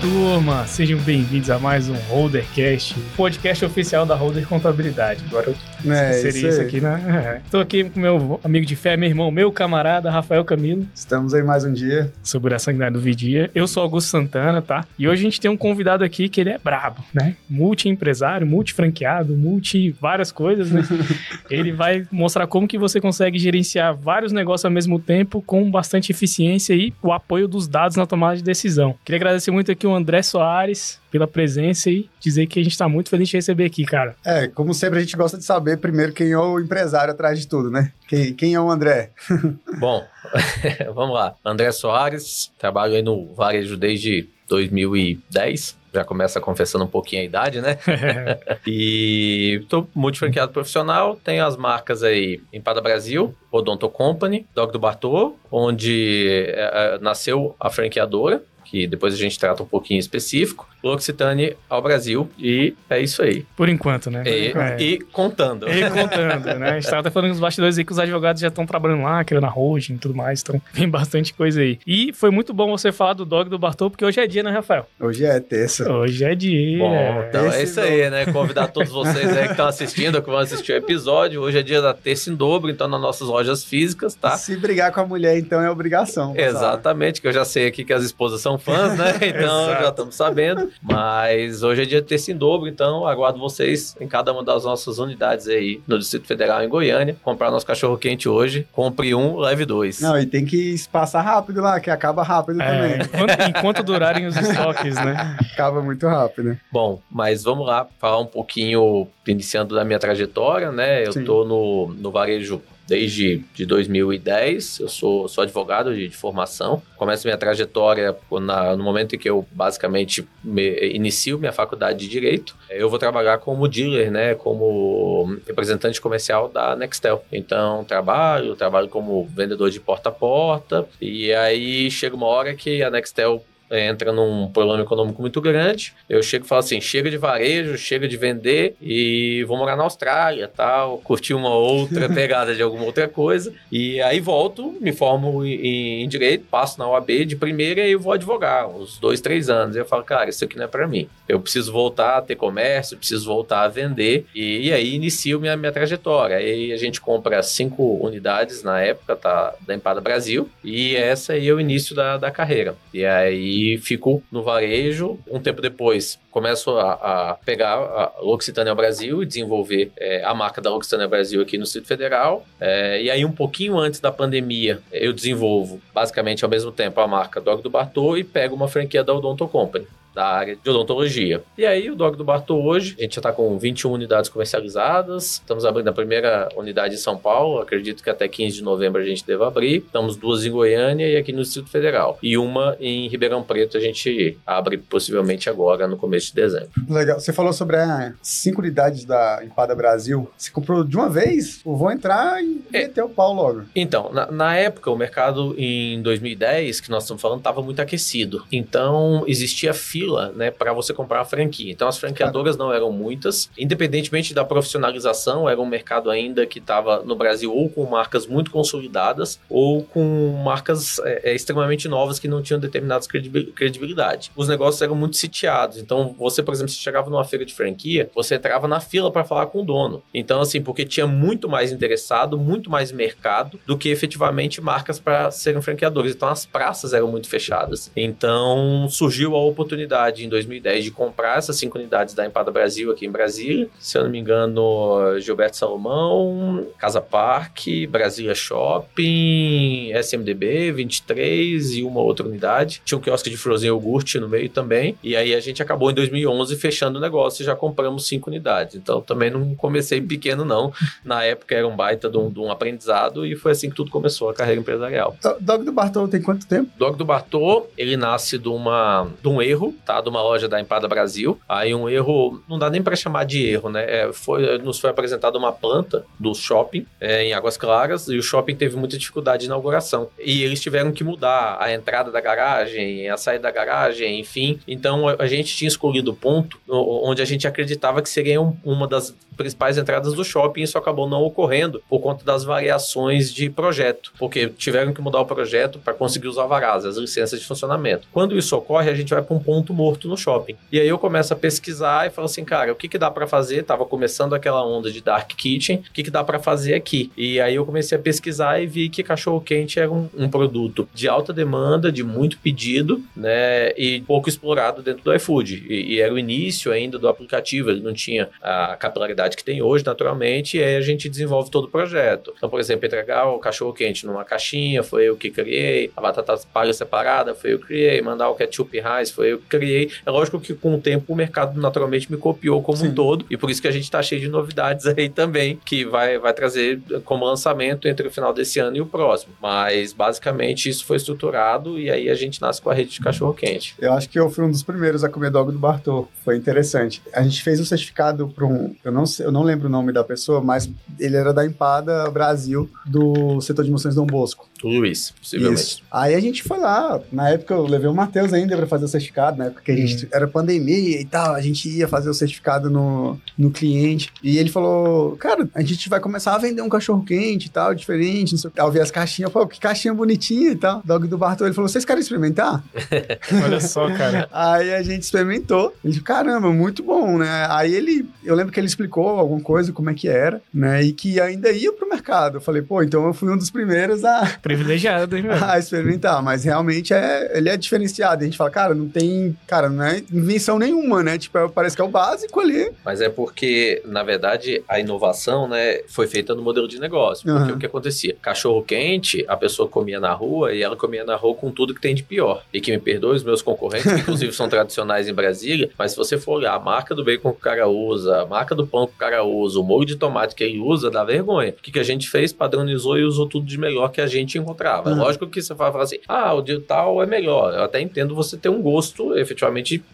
turma! Sejam bem-vindos a mais um Holdercast, podcast oficial da Holder Contabilidade. Agora eu É, seria isso aqui, né? Estou aqui com meu amigo de fé, meu irmão, meu camarada Rafael Camilo, Estamos aí mais um dia. sobre a sanguinária do Vidia. Eu sou Augusto Santana, tá? E hoje a gente tem um convidado aqui que ele é brabo, né? Multi-empresário, multi-franqueado, multi várias coisas, né? ele vai mostrar como que você consegue gerenciar vários negócios ao mesmo tempo com bastante eficiência e o apoio dos dados na tomada de decisão. Queria agradecer muito aqui o André Soares pela presença e dizer que a gente tá muito feliz de receber aqui, cara. É, como sempre, a gente gosta de saber primeiro quem é o empresário atrás de tudo, né? Quem, quem é o André? Bom, vamos lá. André Soares, trabalho aí no varejo desde 2010. Já começa confessando um pouquinho a idade, né? E tô multifranqueado profissional, tenho as marcas aí Empada Brasil, Odonto Company, Dog do Bartô, onde é, é, nasceu a franqueadora, que depois a gente trata um pouquinho específico, L'Occitane ao Brasil, e é isso aí. Por enquanto, né? E, É. e contando. E contando, né? A gente tava até falando nos bastidores aí que os advogados já estão trabalhando lá, criando a holding e tudo mais, então tem bastante coisa aí. E foi muito bom você falar do dog do Bartô, porque hoje é dia, né, Rafael? Hoje é terça. Hoje é dia. Bom, então é Esse isso aí, né? Convidar todos vocês aí que estão assistindo, que vão assistir o episódio. Hoje é dia da terça em dobro, então nas nossas lojas físicas, tá? Se brigar com a mulher, então, é obrigação. Exatamente, que eu já sei aqui que as esposas são fãs, né? Então já estamos sabendo. Mas hoje é dia de terça em dobro, então aguardo vocês em cada uma das nossas unidades aí no Distrito Federal em Goiânia. Comprar nosso cachorro quente hoje. Compre um, leve dois. Não, e tem que passar rápido lá, que acaba rápido É, também. enquanto, enquanto durarem os estoques, né? Acaba muito rápido. Bom, mas vamos lá falar um pouquinho, iniciando da minha trajetória, né? Eu Sim. tô no, no varejo desde de 2010, eu sou, sou advogado de, de formação. Começo minha trajetória na- no momento em que eu basicamente me- inicio minha faculdade de Direito. Eu vou trabalhar como dealer, né? Como representante comercial da Nextel. Então, trabalho, trabalho como vendedor de porta a porta. E aí chega uma hora que a Nextel entra num problema econômico muito grande. Eu chego e falo assim: chega de varejo, chega de vender e vou morar na Austrália, tal, curtir uma outra pegada de alguma outra coisa. E aí volto, me formo em, em direito, passo na OAB de primeira e eu vou advogar uns dois, três anos. E eu falo, cara, isso aqui não é para mim. Eu preciso voltar a ter comércio, preciso voltar a vender. E, e aí inicio minha, minha trajetória. Aí a gente compra cinco unidades na época, tá? Da Empada Brasil. E essa aí é o início da, da carreira. E aí fico no varejo. Um tempo depois começo a, a pegar a L'Occitane ao Brasil e desenvolver é, a marca da L'Occitane ao Brasil aqui no Distrito Federal. É, e aí um pouquinho antes da pandemia eu desenvolvo basicamente ao mesmo tempo a marca Dog do Bartô e pego uma franquia da Odonto Company da área de odontologia. E aí, o Dog do Bartô hoje, a gente já está com 21 unidades comercializadas, estamos abrindo a primeira unidade em São Paulo, acredito que até 15 de novembro a gente deva abrir. Estamos duas em Goiânia e aqui no Distrito Federal. E uma em Ribeirão Preto a gente abre possivelmente agora, no começo de dezembro. Legal. Você falou sobre as cinco unidades da Empada Brasil. Você comprou de uma vez? Eu vou entrar e É. meter o pau logo. Então, na, na época, o mercado em 2010, que nós estamos falando, estava muito aquecido. Então, existia fila, né, para você comprar a franquia. Então, as franqueadoras não eram muitas. Independentemente da profissionalização, era um mercado ainda que estava no Brasil ou com marcas muito consolidadas ou com marcas é, é, extremamente novas que não tinham determinadas credibi- credibilidade. Os negócios eram muito sitiados. Então, você, por exemplo, se chegava numa feira de franquia, você entrava na fila para falar com o dono. Então, assim, porque tinha muito mais interessado, muito mais mercado do que efetivamente marcas para serem franqueadores. Então, as praças eram muito fechadas. Então, surgiu a oportunidade em 2010 de comprar essas cinco unidades da Empada Brasil aqui em Brasília. Se eu não me engano, Gilberto Salomão, Casa Parque, Brasília Shopping, SMDB, 23 e uma outra unidade. Tinha um quiosque de frozen iogurte no meio também. E aí a gente acabou em 2011 fechando o negócio e já compramos cinco unidades. Então também não comecei pequeno, não. Na época era um baita de um, de um aprendizado e foi assim que tudo começou, a carreira empresarial. Dog do Bartolo tem quanto tempo? Dog do Bartô, ele nasce de, uma, de um erro, De uma loja da Empada Brasil. Aí um erro, não dá nem para chamar de erro, né? É, foi, nos foi apresentada uma planta do shopping é, em Águas Claras e o shopping teve muita dificuldade de inauguração. E eles tiveram que mudar a entrada da garagem, a saída da garagem, enfim. Então a, gente tinha escolhido o ponto onde a gente acreditava que seria um- uma das principais entradas do shopping. Isso acabou não ocorrendo por conta das variações de projeto, porque tiveram que mudar o projeto para conseguir os alvarás, as licenças de funcionamento. Quando isso ocorre, a gente vai para um ponto morto no shopping. E aí eu começo a pesquisar e falo assim, cara, o que, que dá para fazer? Tava começando aquela onda de dark kitchen, o que, que dá para fazer aqui? E aí eu comecei a pesquisar e vi que cachorro quente era um, um produto de alta demanda, de muito pedido, né, e pouco explorado dentro do iFood. E, e era o início ainda do aplicativo, ele não tinha a capilaridade que tem hoje, naturalmente, e aí a gente desenvolve todo o projeto. Então, por exemplo, entregar o cachorro quente numa caixinha, foi eu que criei, a batata palha separada, foi eu que criei, mandar o ketchup rice, foi eu que criei. É lógico que com o tempo o mercado naturalmente me copiou como Sim. um todo, e por isso que a gente está cheio de novidades aí também, que vai, vai trazer como lançamento entre o final desse ano e o próximo. Mas basicamente isso foi estruturado e aí a gente nasce com a rede de cachorro quente. Eu acho que eu fui um dos primeiros a comer dog do Bartô. Foi interessante. A gente fez um certificado para um, eu não sei, eu não lembro o nome da pessoa, mas ele era da Empada Brasil do setor de moções Dom Bosco. O Luiz, possivelmente. Isso. Aí a gente foi lá, na época eu levei o Matheus ainda para fazer o certificado, na época que a gente uhum. era pandemia e tal, a gente ia fazer o certificado no, no cliente. E ele falou: Cara, a gente vai começar a vender um cachorro quente e tal, diferente, não sei. Eu vi as caixinhas, falei, que caixinha bonitinha e tal. Dog do Bartô, ele falou: Vocês querem experimentar? Olha só, cara. Aí a gente experimentou. Ele disse, caramba, muito bom, né? Aí ele, eu lembro que ele explicou alguma coisa, como é que era, né? E que ainda ia pro mercado. Eu falei, pô, então eu fui um dos primeiros a. Privilegiado, hein, velho? a experimentar. Mas realmente é, ele é diferenciado. A gente fala, cara, não tem. Cara, não é invenção nenhuma, né? Tipo, é, parece que é o básico ali. Mas é porque, na verdade, a inovação, né, foi feita no modelo de negócio. Porque uhum. o que acontecia? Cachorro quente, a pessoa comia na rua e ela comia na rua com tudo que tem de pior. E que me perdoe os meus concorrentes, que inclusive são tradicionais em Brasília, mas se você for olhar a marca do bacon que o cara usa, a marca do pão que o cara usa, o molho de tomate que ele usa, dá vergonha. O que, que a gente fez? Padronizou e usou tudo de melhor que a gente encontrava. Uhum. Lógico que você vai falar assim, ah, o de tal é melhor. Eu até entendo você ter um gosto, efetivamente,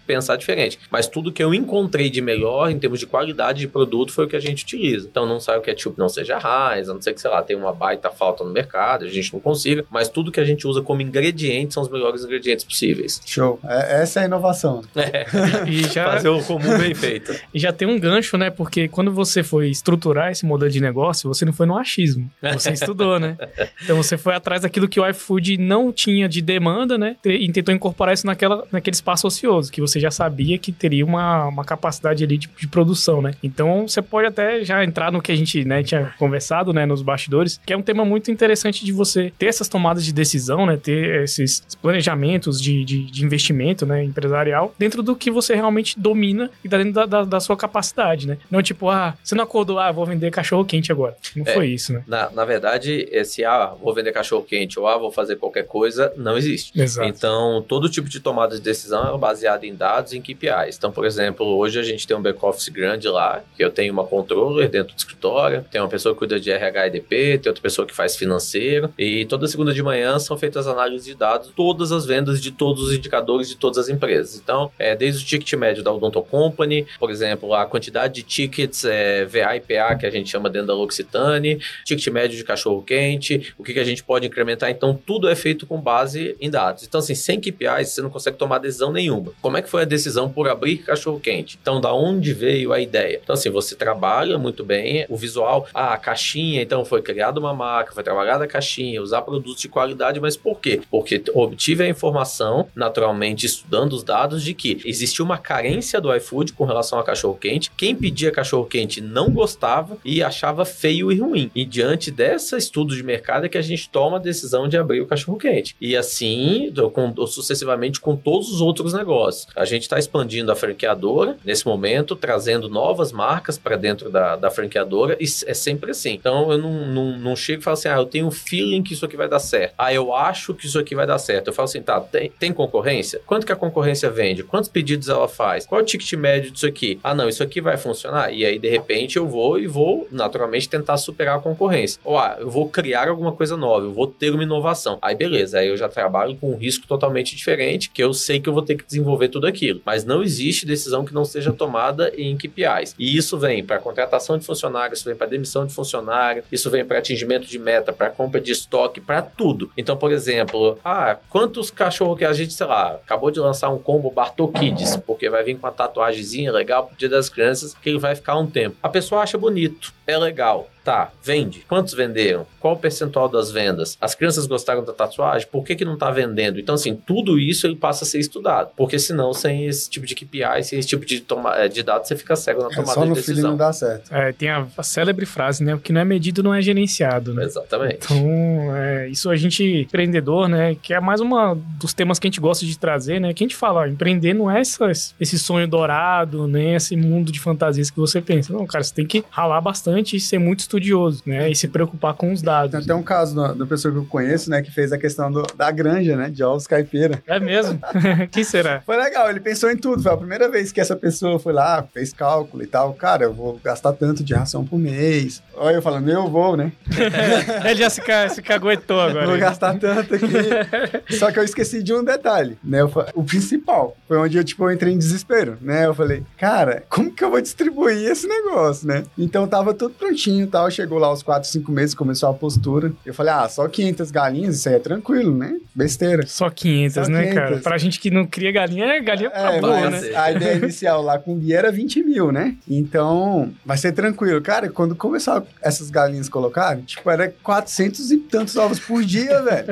pensar diferente. Mas tudo que eu encontrei de melhor, em termos de qualidade de produto, foi o que a gente utiliza. Então não sai o ketchup não seja raiz, a não ser que, sei lá, tem uma baita falta no mercado, a gente não consiga, mas tudo que a gente usa como ingrediente são os melhores ingredientes possíveis. Show. É, essa é a inovação. É. e já... Fazer o comum bem feito. E já tem um gancho, né? Porque quando você foi estruturar esse modelo de negócio, você não foi no achismo. Você estudou, né? Então você foi atrás daquilo que o iFood não tinha de demanda, né? E tentou incorporar isso naquela, naquele espaço que você já sabia que teria uma, uma capacidade ali de, de produção, né? Então você pode até já entrar no que a gente né, tinha conversado, né, nos bastidores, que é um tema muito interessante de você ter essas tomadas de decisão, né? Ter esses planejamentos de, de, de investimento, né? Empresarial, dentro do que você realmente domina e dentro da, da, da, sua capacidade, né? Não tipo, ah, você não acordou, ah, vou vender cachorro quente agora. Não é, foi isso, né? Na, na verdade, esse, ah, vou vender cachorro quente ou ah, vou fazer qualquer coisa, não existe. Exato. Então, todo tipo de tomada de decisão baseado em dados e em KPIs. Então, por exemplo, hoje a gente tem um back-office grande lá, que eu tenho uma controller dentro do escritório, tem uma pessoa que cuida de RH e DP, tem outra pessoa que faz financeiro, e toda segunda de manhã são feitas análises de dados, todas as vendas de todos os indicadores de todas as empresas. Então, é, desde o ticket médio da Odonto Company, por exemplo, a quantidade de tickets é, VA e PA que a gente chama dentro da L'Occitane, ticket médio de cachorro quente, o que, que a gente pode incrementar. Então, tudo é feito com base em dados. Então, assim, sem KPIs, você não consegue tomar decisão nenhuma. Como é que foi a decisão por abrir cachorro quente? Então, da onde veio a ideia? Então, assim, você trabalha muito bem o visual, ah, a caixinha, então foi criada uma marca, foi trabalhada a caixinha, usar produtos de qualidade, mas por quê? Porque obtive a informação, naturalmente, estudando os dados, de que existia uma carência do iFood com relação a cachorro quente. Quem pedia cachorro quente não gostava e achava feio e ruim. E diante desse estudo de mercado é que a gente toma a decisão de abrir o cachorro quente. E assim, com, sucessivamente com todos os outros negócios. A gente está expandindo a franqueadora nesse momento, trazendo novas marcas para dentro da, da franqueadora e é sempre assim. Então eu não, não, não chego e falo assim, ah, eu tenho um feeling que isso aqui vai dar certo. Ah, eu acho que isso aqui vai dar certo. Eu falo assim, tá, tem, tem concorrência? Quanto que a concorrência vende? Quantos pedidos ela faz? Qual é o ticket médio disso aqui? Ah, não, isso aqui vai funcionar. E aí, de repente, eu vou e vou, naturalmente, tentar superar a concorrência. Ou, ah, eu vou criar alguma coisa nova, eu vou ter uma inovação. Aí, beleza, aí eu já trabalho com um risco totalmente diferente, que eu sei que eu vou ter que desenvolver tudo aquilo. Mas não existe decisão que não seja tomada em KPIs. E isso vem para contratação de funcionários, isso vem para demissão de funcionário, isso vem para atingimento de meta, para compra de estoque, para tudo. Então, por exemplo, ah, quantos cachorros que a gente, sei lá, acabou de lançar um combo Bartô Kids, porque vai vir com uma tatuagemzinha legal pro Dia das Crianças, que ele vai ficar um tempo. A pessoa acha bonito, é legal. Tá, vende. Quantos venderam? Qual o percentual das vendas? As crianças gostaram da tatuagem? Por que, que não tá vendendo? Então, assim, tudo isso ele passa a ser estudado. Porque senão, sem esse tipo de KPI, sem esse tipo de, toma eh, de dados, você fica cego na É, tomada só no de decisão. não dá certo. É, tem a, a célebre frase, né? O que não é medido não é gerenciado, né? Exatamente. Então, é, isso a gente, empreendedor, né? Que é mais uma dos temas que a gente gosta de trazer, né? Que a gente fala, ó, empreender não é essas- esse sonho dourado, nem esse mundo de fantasias que você pensa. Não, cara, você tem que ralar bastante e ser muito estudioso, né? E se preocupar com os Tem dados. até um caso da, pessoa que eu conheço, né, que fez a questão do- da granja, né, de ovos caipira. É mesmo? Quem será? Foi legal, ele pensou em tudo. Foi a primeira vez que essa pessoa foi lá, fez cálculo e tal. Cara, eu vou gastar tanto de ração por mês. Olha eu falando, eu vou, né? Ele já se, se caguetou agora. Vou gastar tanto aqui. Só que eu esqueci de um detalhe, né? Eu o principal foi onde eu, tipo, eu entrei em desespero, né? Eu falei, cara, como que eu vou distribuir esse negócio, né? Então tava tudo prontinho e tal. Chegou lá aos 4, 5 meses, começou a postura. Eu falei, ah, só 500 galinhas, isso aí é tranquilo, né? Besteira. Só 500, Só né, 500. cara? Pra gente que não cria galinha, é galinha pra É, boa, né? ser. A ideia inicial lá com o Bia era 20 mil, né? Então, vai ser tranquilo. Cara, quando começar essas galinhas colocarem, tipo, era 400 e tantos ovos por dia, velho.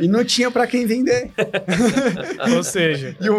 E não tinha pra quem vender. Ou seja, E o,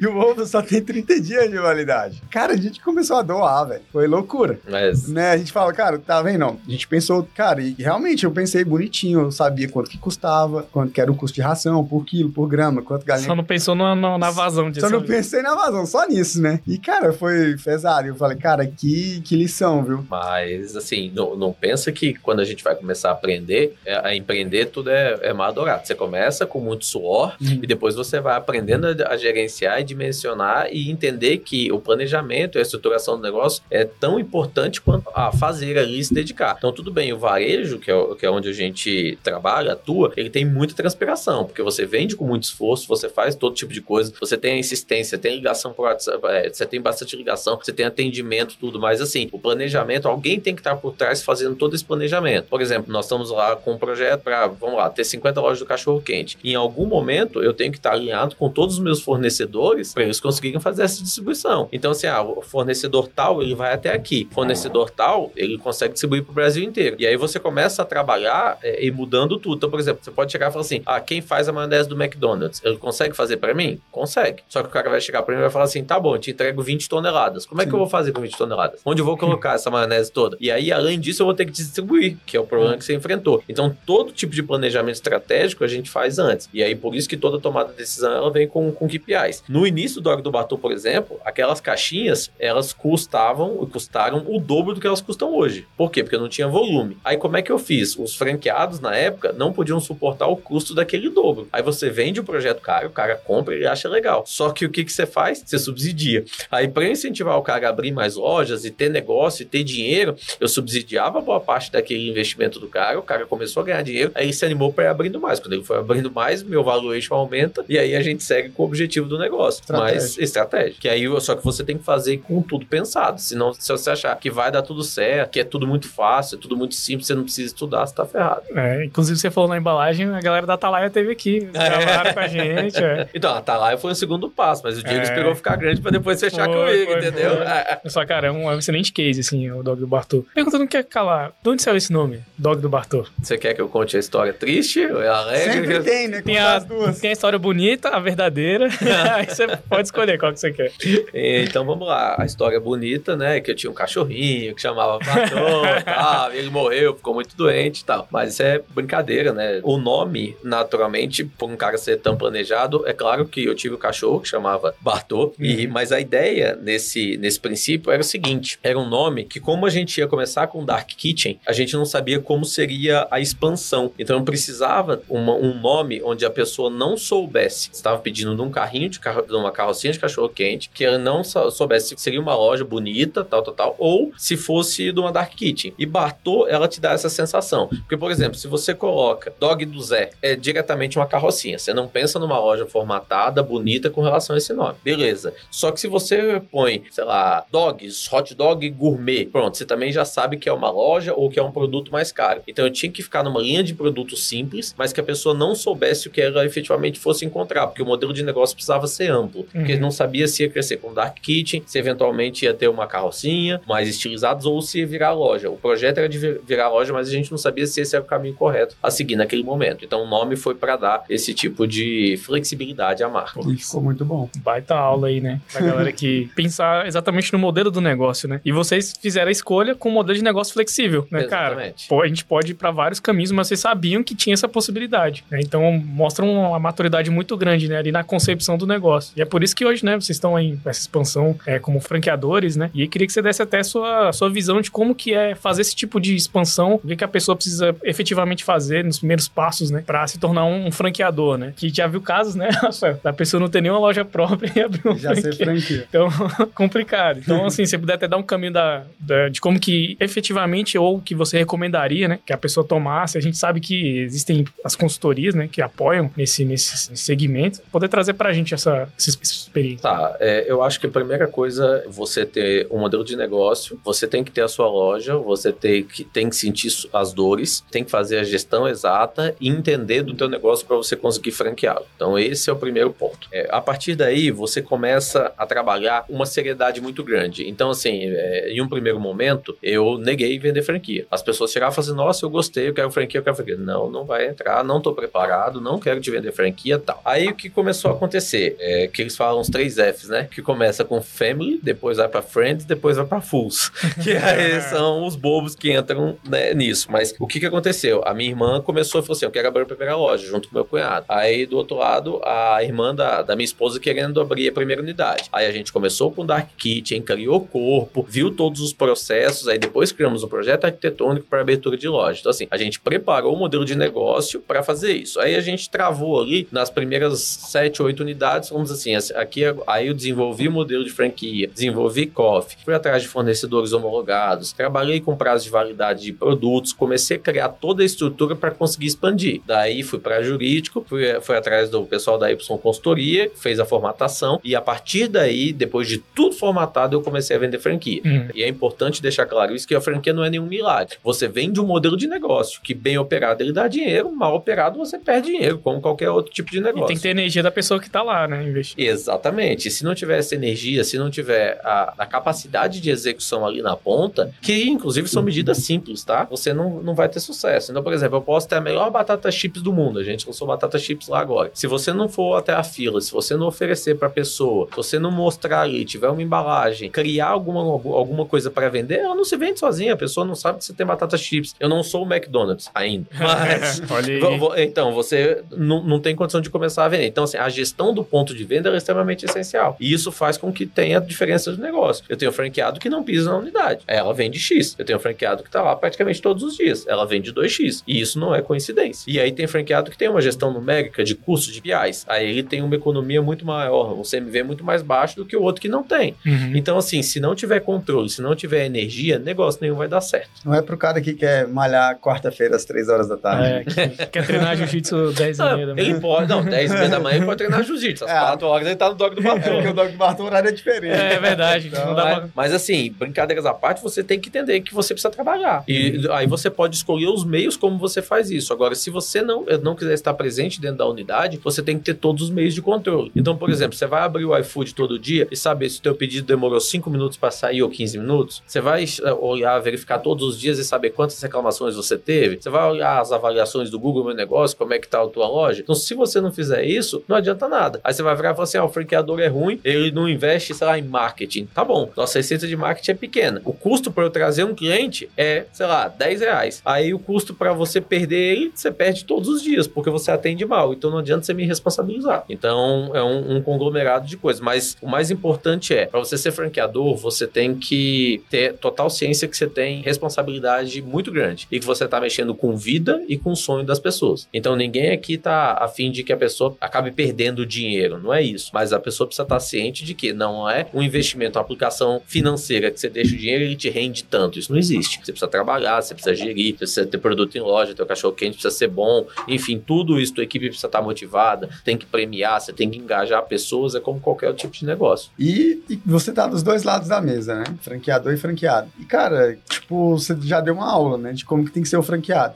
e o ovo só tem 30 dias de validade. Cara, a gente começou a doar, velho. Foi loucura. Mas Né? A gente fala, cara, tá vendo? Não. A gente pensou, cara, e realmente eu pensei bonitinho. Eu sabia quanto que custava, quanto que era o custo de ração por quilo, por grama, quanto galinha só não pensou na, na, na vazão disso. só não pensei na vazão, só nisso, né? E, cara, foi pesado. Eu falei, cara, que, que lição, viu? Mas, assim, não, não pensa que quando a gente vai começar a aprender, é, a empreender, tudo é, é mar dourado. Você começa com muito suor Uhum. e depois você vai aprendendo a, a gerenciar e dimensionar e entender que o planejamento e a estruturação do negócio é tão importante quanto a fazer ali e se dedicar. Então, tudo bem, o varejo, que é, que é onde a gente trabalha, atua, ele tem muita transpiração, porque você vende com muito esforço, você faz todo tipo de coisa, você tem a insistência, tem ligação por WhatsApp, é, você tem bastante ligação, você tem atendimento, tudo, mas assim, o planejamento, alguém tem que estar por trás fazendo todo esse planejamento. Por exemplo, nós estamos lá com um projeto para, vamos lá, ter 50 lojas do cachorro quente. Em algum momento, eu tenho que estar alinhado com todos os meus fornecedores para eles conseguirem fazer essa distribuição. Então, assim, ah, o fornecedor tal, ele vai até aqui. Fornecedor tal, ele consegue distribuir para o Brasil inteiro. E aí você começa a trabalhar é, e mudando tudo. Então, por exemplo, você pode chegar e falar assim: ah, quem faz a maionese do McDonald's? Ele consegue fazer para mim? Consegue. Só que o cara vai chegar para mim e vai falar assim: tá bom, eu te entrego 20 toneladas. Como é que Sim. eu vou fazer com 20 toneladas? Onde eu vou colocar essa maionese toda? E aí, além disso, eu vou ter que distribuir, que é o problema que você enfrentou. Então, todo tipo de planejamento estratégico a gente faz antes. E aí, por isso que toda tomada de decisão ela vem com, com KPIs. No início do Hora do Batu, por exemplo, aquelas caixinhas, elas custavam e custaram o dobro do que elas custam hoje. Por quê? Porque não tinha volume. Aí, como é que eu fiz? Os franqueados, na época, não podiam suportar o custo daquele dobro. Aí você vende o projeto caro, o cara compra e acha legal. Só que o que, que você faz? Você subsidia. Aí, para incentivar o cara a abrir mais lojas e ter negócio e ter dinheiro, eu subsidiava boa parte daquele investimento do cara, o cara começou a ganhar dinheiro, aí ele se animou para ir abrindo mais. Quando ele foi abrindo mais, meu valuation aumenta e aí a gente segue com o objetivo do negócio. Estratégia. Mas estratégia. Que aí só que você tem que fazer com tudo pensado. Senão, se você achar que vai dar tudo certo, que é tudo muito fácil, é tudo muito simples, você não precisa estudar, você tá ferrado. É, inclusive, você falou na embalagem, a galera da Atalaia teve aqui. Gravaram com a gente. É. Então, a Atalaia foi o segundo passo, mas o Diego É. esperou ficar grande para depois fechar Foi, comigo, foi, entendeu? foi. É. Só, cara, é um excelente case, assim, o Dog do Bartô. Perguntando o que é calar. De onde saiu esse nome? Dog do Bartô. Você quer que eu conte a história triste ou é alegre? Sempre tem, né? Tem a, as duas. tem a história bonita, a verdadeira. Aí você pode escolher qual que você quer. Então vamos lá, a história é bonita, né? Que eu tinha um cachorrinho que chamava Patrão e tal, ele morreu, ficou muito doente e tal. Mas isso é brincadeira, né? O nome, naturalmente, por um cara ser tão planejado, é claro que eu tive um cachorro que chamava Bartô, e, mas a ideia nesse, nesse princípio era o seguinte: era um nome que, como a gente ia começar com Dark Kitchen, a gente não sabia como seria a expansão. Então eu precisava uma- um nome onde a pessoa não soubesse. Estava pedindo de um carrinho de, carro, de uma carrocinha de cachorro quente, que ela não soubesse se seria uma loja bonita, tal, tal, tal, ou se fosse de uma Dark Kitchen. E Bartô, ela te dá essa sensação. Porque, por exemplo, se você coloca Dog do Zé, é diretamente uma carrocinha. Você não pensa numa loja formatada, bonita com relação a esse nome. Beleza. Só que se você põe, sei lá, dogs, hot dog gourmet, pronto, você também já sabe que é uma loja ou que é um produto mais caro. Então eu tinha que ficar numa linha de produtos simples, mas que a pessoa não soubesse o que ela efetivamente fosse encontrar, porque o modelo de negócio precisava ser amplo. Porque Uhum. não sabia se ia crescer com Dark Kitchen, se eventualmente ia ter uma carrocinha mais estilizados ou se virar loja. O projeto era de vir- virar loja, mas a gente não sabia se esse era o caminho correto a seguir naquele momento. Então o nome foi para dar esse tipo de flexibilidade à marca. E ficou muito bom. Baita aula aí, né? Pra galera que pensar exatamente no modelo do negócio, né? E vocês fizeram a escolha com um modelo de negócio flexível, né, cara? Exatamente. Pô, a gente pode ir pra vários caminhos, mas vocês sabiam que tinha essa possibilidade. né? Então mostra uma maturidade muito grande, né? Ali na concepção do negócio. E é por isso que hoje, né, vocês estão aí com essa expansão é, como franqueadores, né? E queria que você desse até a sua, a sua visão de como que é fazer esse tipo de expansão, o que, que a pessoa precisa efetivamente fazer nos primeiros passos, né? Pra se tornar um, um franqueador, né? Que já viu casos, né, Rafael? Da pessoa não ter nenhuma loja própria e abrir uma Já ser franquia. franquia. Então, complicado. Então, assim, se você puder até dar um caminho da, da- de como que efetivamente ou que você recomendaria, né? Que a pessoa tomasse. A gente sabe que existem as consultorias, né? Que apoiam nesse, nesse segmento. Poder trazer pra gente essa, essa experiência. Tá, é, eu acho que a primeira coisa é você ter um modelo de negócio, você tem que ter a sua loja, você tem que, tem que sentir as dores, tem que fazer a gestão exata e entender do teu negócio para você conseguir franqueá-lo. Então esse é o primeiro ponto. É, a partir daí, você começa a trabalhar uma seriedade muito grande. Então, assim, é, em um primeiro momento, eu neguei vender franquia. As pessoas chegavam e falavam assim, nossa, eu gostei, eu quero franquia, eu quero franquia. Não, não vai entrar, não tô preparado, não quero te vender franquia tal. Aí o que começou a acontecer? É que eles falam os três Fs, né? Que começa com Family, depois vai pra Friends, depois vai pra Fools. Que aí são os bobos que entram né, nisso. Mas o que que aconteceu? A minha irmã começou e falou assim: eu quero abrir a primeira loja, junto com meu cunhado. Aí do outro lado, a irmã da, da minha esposa querendo abrir a primeira unidade. Aí a gente começou com o Dark Kitchen, criou o corpo, viu todos os processos, aí depois criamos um projeto arquitetônico para abertura de loja. Então, assim, a gente preparou o modelo de negócio para fazer isso. Aí a gente travou ali nas primeiras sete, oito unidades, vamos assim, aqui aí eu desenvolvi o modelo de franquia, desenvolvi coffee, fui atrás de fornecedores homologados, trabalhei com prazo de validade de produtos, comecei a criar toda a estrutura para conseguir expandir. Daí fui para jurídico, fui, fui atrás do pessoal da Y Consultoria, fez a formatação e a partir daí, depois de tudo formatado, eu comecei a vender franquia. Hum. E é importante deixar claro isso que a franquia não é nenhum milagre. Você vende um modelo de negócio que bem operado ele dá dinheiro, mal operado você perde dinheiro, como qualquer outro tipo de E negócio. tem que ter energia da pessoa que tá lá, né? Investindo. Exatamente. E Se não tiver essa energia, se não tiver a, a capacidade de execução ali na ponta, que inclusive são medidas simples, tá? Você não, não vai ter sucesso. Então, por exemplo, eu posso ter a melhor batata chips do mundo. A gente lançou batata chips lá agora. Se você não for até a fila, se você não oferecer pra pessoa, se você não mostrar ali, tiver uma embalagem, criar alguma, alguma coisa para vender, ela não se vende sozinha. A pessoa não sabe que você tem batata chips. Eu não sou o McDonald's ainda. Mas Então, você não, não tem condição de começar a vender. Então, assim, a gestão do ponto de venda é extremamente essencial. E isso faz com que tenha diferença de negócio. Eu tenho franqueado que não pisa na unidade. Ela vende X. Eu tenho franqueado que tá lá praticamente todos os dias. Ela vende 2X. E isso não é coincidência. E aí tem franqueado que tem uma gestão numérica de custo de PIs. Aí ele tem uma economia muito maior, um CMV muito mais baixo do que o outro que não tem. Uhum. Então, assim, se não tiver controle, se não tiver energia, negócio nenhum vai dar certo. Não é pro cara que quer malhar quarta-feira às três horas da tarde. É, que- quer treinar jiu-jitsu 10 e meia da manhã. ele pode, não, 10 e meia da manhã ele pode treinar jiu-jitsu. Às É. 4 horas ele tá no dog do É porque Bartô. o Dog Bartô, o horário é diferente. É verdade. Então, não dá Mas, pra... mas, assim, brincadeiras à parte, você tem que entender que você precisa trabalhar. E aí você pode escolher os meios como você faz isso. Agora, se você não, não quiser estar presente dentro da unidade, você tem que ter todos os meios de controle. Então, por exemplo, você vai abrir o iFood todo dia e saber se o teu pedido demorou 5 minutos para sair ou 15 minutos. Você vai eh, olhar, verificar todos os dias e saber quantas reclamações você teve. Você vai olhar as avaliações do Google Meu Negócio, como é que tá a tua loja. Então, se você não fizer isso, não adianta nada. Aí você vai virar e falar assim, ah, o franqueador é ruim, ele não investe, sei lá, em marketing. Tá bom, nossa receita de marketing é pequena. O custo para eu trazer um cliente é, sei lá, 10 reais. Aí o custo para você perder ele, você perde todos os dias, porque você atende mal. Então não adianta você me responsabilizar. Então é um, um conglomerado de coisas. Mas o mais importante é, para você ser franqueador, você tem que ter total ciência que você tem responsabilidade muito grande e que você tá mexendo com vida e com o sonho das pessoas. Então ninguém aqui tá a fim de que a pessoa acabe perdendo dinheiro, não é isso. Mas a pessoa precisa estar ciente de que não é um investimento, uma aplicação financeira que você deixa o dinheiro ele te rende tanto. Isso não existe. Você precisa trabalhar, você precisa gerir, você precisa ter produto em loja, teu cachorro quente precisa ser bom, enfim, tudo isso, tua equipe precisa estar motivada, tem que premiar, você tem que engajar pessoas, é como qualquer tipo de negócio. E, e você tá dos dois lados da mesa, né? Franqueador e franqueado. E, cara, tipo, você já deu uma aula, né? De como que tem que ser o franqueado.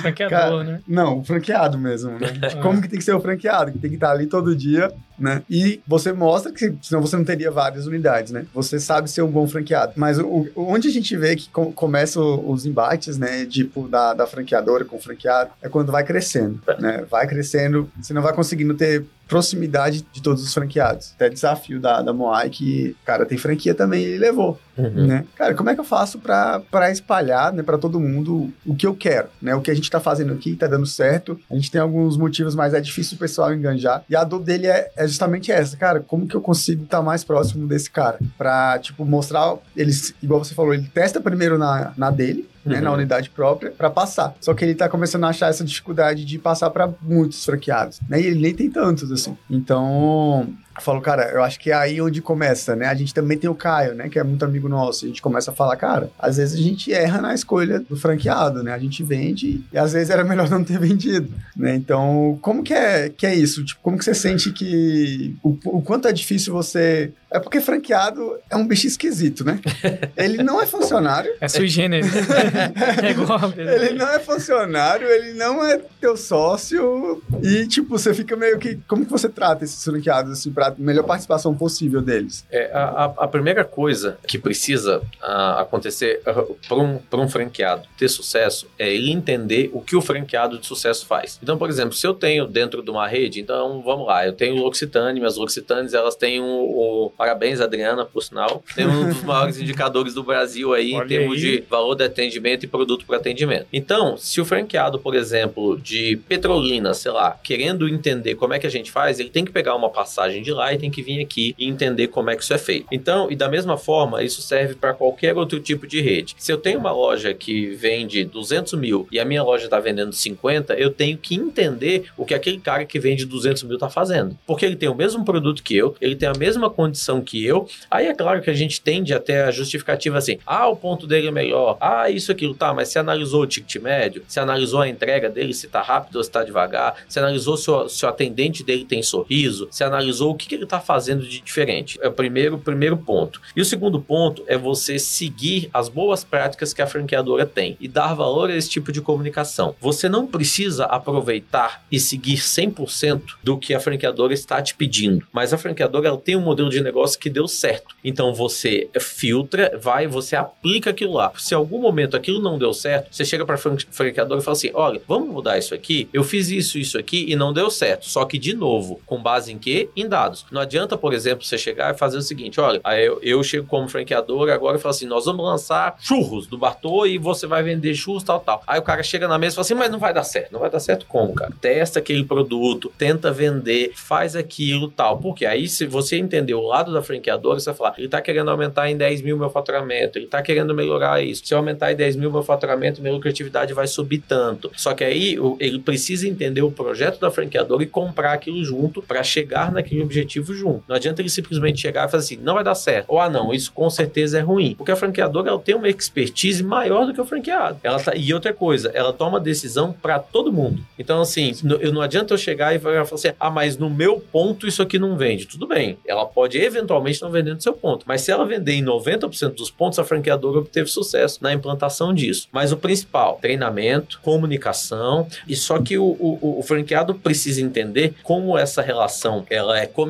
Franqueador, Cara, né? Não, o franqueado mesmo, né? De como que tem que ser o franqueado, que tem que estar ali todo dia, né? E você mostra que senão você não teria várias unidades, né? Você sabe ser um bom franqueado. Mas o, onde a gente vê que com, começa os embates, né? Tipo, da, da franqueadora com o franqueado, é quando vai crescendo, né? Vai crescendo, você não vai conseguindo ter proximidade de todos os franqueados. Até desafio da, da Moai, que, cara, tem franquia também, ele levou Uhum. né? Cara, como é que eu faço pra pra espalhar, né, para todo mundo o que eu quero, né? O que a gente tá fazendo aqui tá dando certo. A gente tem alguns motivos, mas é difícil o pessoal enganjar. E a dor dele é, é justamente essa, cara, como que eu consigo estar mais próximo desse cara? Pra, tipo, mostrar, eles, igual você falou, ele testa primeiro na, na dele, né, Uhum. na unidade própria, pra passar. Só que ele tá começando a achar essa dificuldade de passar pra muitos franqueados, né? E ele nem tem tantos, assim. Então, eu falo, cara, eu acho que é aí onde começa, né? A gente também tem o Caio, né? Que é muito amigo nosso. A gente começa a falar, cara, às vezes a gente erra na escolha do franqueado, né? A gente vende e às vezes era melhor não ter vendido, né? Então, como que é, que é isso? Tipo, como que você sente que... O, o quanto é difícil você... É porque franqueado é um bicho esquisito, né? Ele não é funcionário, É sui generis. é igual. ele não é funcionário, ele não é teu sócio e, tipo, você fica meio que... Como que você trata esses franqueados, assim, pra melhor participação possível deles? É, a, a- a primeira coisa que precisa ah, acontecer para um, pra um franqueado ter sucesso é ele entender o que o franqueado de sucesso faz. Então, por exemplo, se eu tenho dentro de uma rede, então vamos lá, eu tenho L'Occitane, minhas L'Occitanes, elas têm um, o- Parabéns, Adriana, por sinal. Tem um dos maiores indicadores do Brasil aí Olha em termos aí. de valor de atendimento e produto para atendimento. Então, se o franqueado, por exemplo, de Petrolina, sei lá, querendo entender como é que a gente faz, ele tem que pegar uma passagem de lá e tem que vir aqui e entender como é que isso é feito. Então, e da mesma forma, isso serve para qualquer outro tipo de rede. Se eu tenho uma loja que vende 200 mil e a minha loja está vendendo 50, eu tenho que entender o que aquele cara que vende 200 mil está fazendo. Porque ele tem o mesmo produto que eu, ele tem a mesma condição que eu. Aí é claro que a gente tende até a justificativa assim: ah, o ponto dele é melhor, ah, isso, aquilo, tá, mas você analisou o ticket médio, você analisou a entrega dele, se tá rápido ou se tá devagar, você analisou se o, se o atendente dele tem sorriso, você analisou o que, que ele tá fazendo de diferente. É o primeiro, primeiro ponto. E o segundo ponto é você seguir as boas práticas que a franqueadora tem e dar valor a esse tipo de comunicação. Você não precisa aproveitar e seguir 100% do que a franqueadora está te pedindo, mas a franqueadora ela tem um modelo de negócio que deu certo. Então você filtra, vai, você aplica aquilo lá. Se em algum momento aquilo não deu certo, você chega para a franqueadora e fala assim: olha, vamos mudar isso aqui. Eu fiz isso, isso aqui e não deu certo. Só que, de novo, com base em quê? Em dados. Não adianta, por exemplo, você chegar e fazer o seguinte: olha, eu, eu chego como franqueadora agora e falo assim: nós vamos lançar churros do Bartô e você vai vender churros, tal, tal. Aí o cara chega na mesa e fala assim: mas não vai dar certo. Não vai dar certo como, cara? Testa aquele produto, tenta vender, faz aquilo, tal. Porque aí, se você entender o lado da franqueadora, você vai falar: ele tá querendo aumentar em 10 mil meu faturamento, ele tá querendo melhorar isso. Se eu aumentar em 10 mil meu faturamento, minha lucratividade vai subir tanto. Só que aí ele precisa entender o projeto da franqueadora e comprar aquilo junto para chegar naquele objetivo junto. Não adianta ele simplesmente chegar e fazer assim, não vai dar certo. Ou ah, não, isso com certeza é ruim. Porque a franqueadora ela tem uma expertise maior do que o franqueado. Ela tá, e outra coisa, ela toma decisão para todo mundo. Então, assim, no- eu não adianta eu chegar e falar assim, ah, mas no meu ponto isso aqui não vende. Tudo bem, ela pode eventualmente não vender no seu ponto. Mas se ela vender em 90% dos pontos, a franqueadora obteve sucesso na implantação disso. Mas o principal, treinamento, comunicação, e só que o, o, o franqueado precisa entender como essa relação ela é comercial,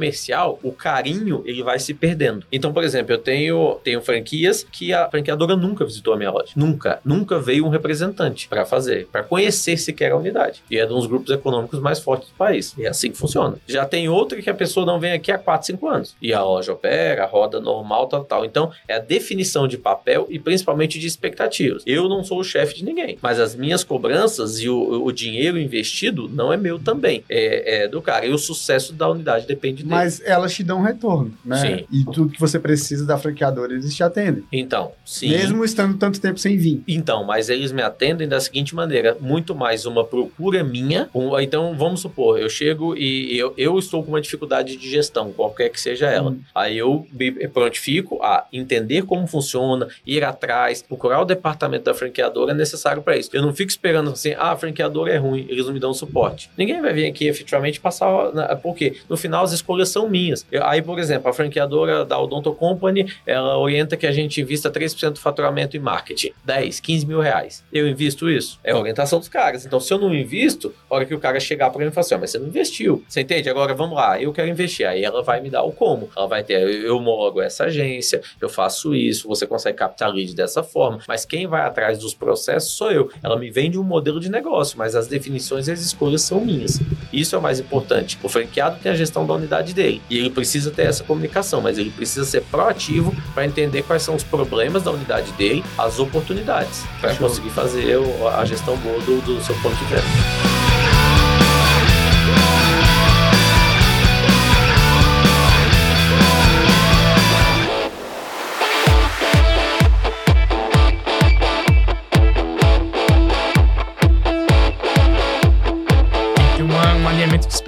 o carinho ele vai se perdendo. Então, por exemplo, eu tenho, tenho franquias que a franqueadora nunca visitou a minha loja. Nunca. Nunca veio um representante para fazer, para conhecer sequer a unidade. E é de uns grupos econômicos mais fortes do país. E é assim que funciona. Já tem outra que a pessoa não vem aqui há 4, 5 anos. E a loja opera, roda normal, tal, tal. Então, é a definição de papel e principalmente de expectativas. Eu não sou o chefe de ninguém, mas as minhas cobranças e o, o dinheiro investido não é meu também. É, é do cara. E o sucesso da unidade depende. Mas elas te dão retorno, né? Sim. E tudo que você precisa da franqueadora, eles te atendem. Então, sim. Mesmo estando tanto tempo sem vir. Então, mas eles me atendem da seguinte maneira: muito mais uma procura minha. Um- então, vamos supor, eu chego e eu, eu estou com uma dificuldade de gestão, qualquer que seja ela. Hum. Aí eu me prontifico a entender como funciona, ir atrás, procurar o departamento da franqueadora é necessário para isso. Eu não fico esperando assim, ah, a franqueadora é ruim, eles não me dão suporte. Ninguém vai vir aqui efetivamente passar. na- Porque no final as escolhas são minhas. Aí, por exemplo, a franqueadora da Odonto Company, ela orienta que a gente invista 3% do faturamento em marketing. 10, 15 mil reais. Eu invisto isso? É a orientação dos caras. Então, se eu não invisto, a hora que o cara chegar para mim e falar assim, "Ah, mas você não investiu. Você entende? Agora, vamos lá, eu quero investir. Aí ela vai me dar o como. Ela vai ter, eu, eu homologo essa agência, eu faço isso, você consegue captar lead dessa forma. Mas quem vai atrás dos processos sou eu. Ela me vende um modelo de negócio, mas as definições e as escolhas são minhas. Isso é o mais importante. O franqueado tem a gestão da unidade dele e ele precisa ter essa comunicação, mas ele precisa ser proativo para entender quais são os problemas da unidade dele, as oportunidades, para conseguir fazer a gestão boa do, do seu ponto de venda.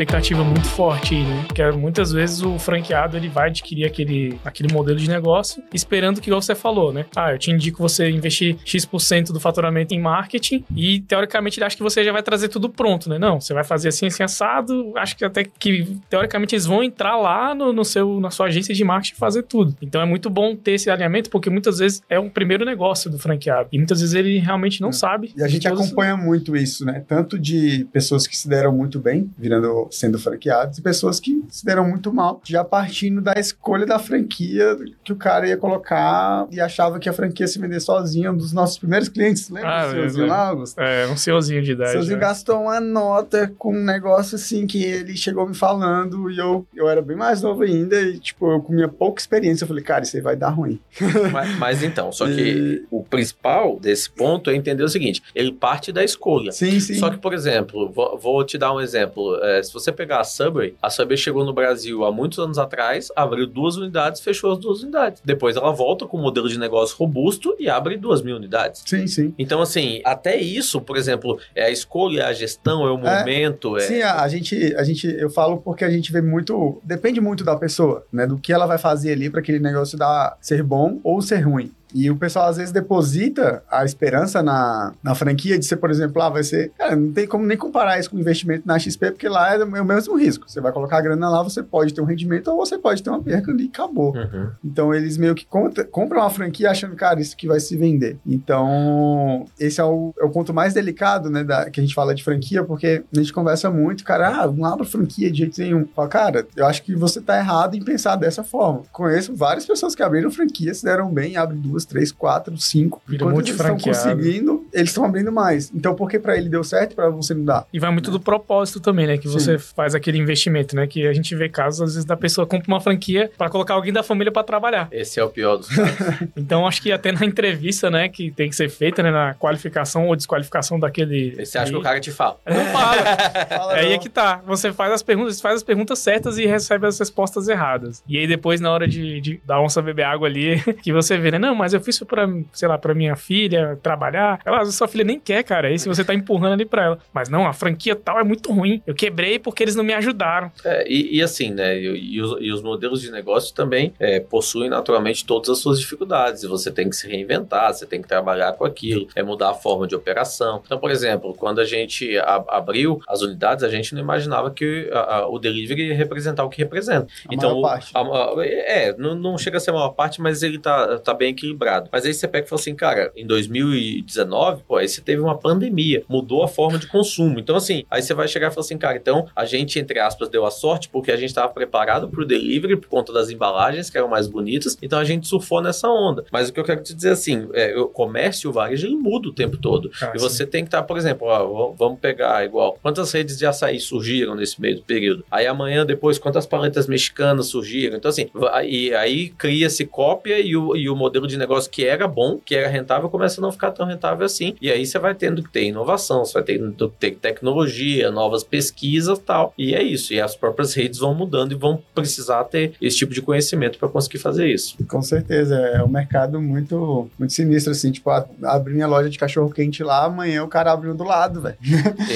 Expectativa muito forte aí, né? Porque muitas vezes o franqueado ele vai adquirir aquele, aquele modelo de negócio esperando que, igual você falou, né? Ah, eu te indico você investir X% do faturamento em marketing e, teoricamente, ele acha que você já vai trazer tudo pronto, né? Não, você vai fazer assim, assim, assado. Acho que até que, teoricamente, eles vão entrar lá no, no seu, na sua agência de marketing e fazer tudo. Então é muito bom ter esse alinhamento, porque muitas vezes é um primeiro negócio do franqueado. E muitas vezes ele realmente não É. sabe. E a gente acompanha muito isso, né? Tanto de pessoas que se deram muito bem, virando sendo franqueados, e pessoas que se deram muito mal, já partindo da escolha da franquia que o cara ia colocar e achava que a franquia se vender sozinha, um dos nossos primeiros clientes. Lembra Ah, do senhorzinho lá, Augusto? É, um senhorzinho de O idade. senhorzinho né? gastou uma nota com um negócio assim que ele chegou me falando e eu, eu era bem mais novo ainda e, tipo, eu com minha pouca experiência, eu falei, cara, isso aí vai dar ruim. mas, mas então, só que E- o principal desse ponto é entender o seguinte: ele parte da escolha. Sim, sim. Só que, por exemplo, vou, vou te dar um exemplo. É, se você pegar a Subway, a Subway chegou no Brasil há muitos anos atrás, abriu duas unidades, fechou as duas unidades. Depois ela volta com um modelo de negócio robusto e abre duas mil unidades. Sim, sim. Então, assim, até isso, por exemplo, é a escolha, é a gestão, é o É. momento. É, Sim, a, a gente, a gente, eu falo porque a gente vê muito, depende muito da pessoa, né, do que ela vai fazer ali para aquele negócio dar ser bom ou ser ruim. E o pessoal às vezes deposita a esperança na, na franquia de ser, por exemplo, ah, vai ser. Cara, não tem como nem comparar isso com investimento na XP, porque lá é o mesmo risco. Você vai colocar a grana lá, você pode ter um rendimento ou você pode ter uma perca ali e acabou. Uhum. Então eles meio que compram uma franquia achando, cara, isso que vai se vender. Então, esse é o, é o ponto mais delicado, né, da, que a gente fala de franquia, porque a gente conversa muito, cara, ah, não abra franquia de jeito nenhum. Fala, cara, eu acho que você tá errado em pensar dessa forma. Conheço várias pessoas que abriram franquia, se deram bem, abrem duas, três, quatro, cinco. Vira Enquanto eles estão conseguindo, eles estão abrindo mais. Então, por que pra ele deu certo e pra você não dá? E vai muito do propósito também, né? Que Sim. você faz aquele investimento, né? Que a gente vê casos, às vezes, da pessoa compra uma franquia pra colocar alguém da família pra trabalhar. Esse é o pior dos casos. Então, acho que até na entrevista, né? Que tem que ser feita, né? Na qualificação ou desqualificação daquele... Você acha que o cara te fala. Não fala. Fala, É aí não. é que tá. Você faz as perguntas, faz as perguntas certas e recebe as respostas erradas. E aí depois, na hora de, de da onça beber água ali, que você vê, né? Não, mas eu fiz isso pra, sei lá, pra minha filha trabalhar. Ela, sua filha nem quer, cara. Aí se você tá empurrando ali pra ela. Mas não, a franquia tal é muito ruim. Eu quebrei porque eles não me ajudaram. É, e, e assim, né? E, e os, e os modelos de negócio também é, possuem naturalmente todas as suas dificuldades. E você tem que se reinventar, você tem que trabalhar com aquilo, é mudar a forma de operação. Então, por exemplo, quando a gente a- abriu as unidades, a gente não imaginava que a- a- o delivery ia representar o que representa. A então, maior parte. a- a- é, não, não chega a ser a maior parte, mas ele tá, tá bem equilibrado. Mas aí você pega e fala assim, cara, em 2019, pô, aí você teve uma pandemia, mudou a forma de consumo. Então, assim, aí você vai chegar e falar assim, cara, então a gente, entre aspas, deu a sorte porque a gente estava preparado pro delivery por conta das embalagens que eram mais bonitas, então a gente surfou nessa onda. Mas o que eu quero te dizer assim, é, o comércio e o varejo ele muda o tempo todo. Ah, e você tem que estar, por exemplo, ó, vamos pegar igual, quantas redes de açaí surgiram nesse meio do período? Aí amanhã depois, quantas paletas mexicanas surgiram? Então, assim, e aí cria-se cópia e o, e o modelo de negócio negócio que era bom, que era rentável, começa a não ficar tão rentável assim. E aí você vai tendo que ter inovação, você vai tendo que ter tecnologia, novas pesquisas tal. E é isso. E as próprias redes vão mudando e vão precisar ter esse tipo de conhecimento para conseguir fazer isso. Com certeza. É um mercado muito, muito sinistro, assim. Tipo, abrir minha loja de cachorro quente lá, amanhã o cara abriu do lado, velho.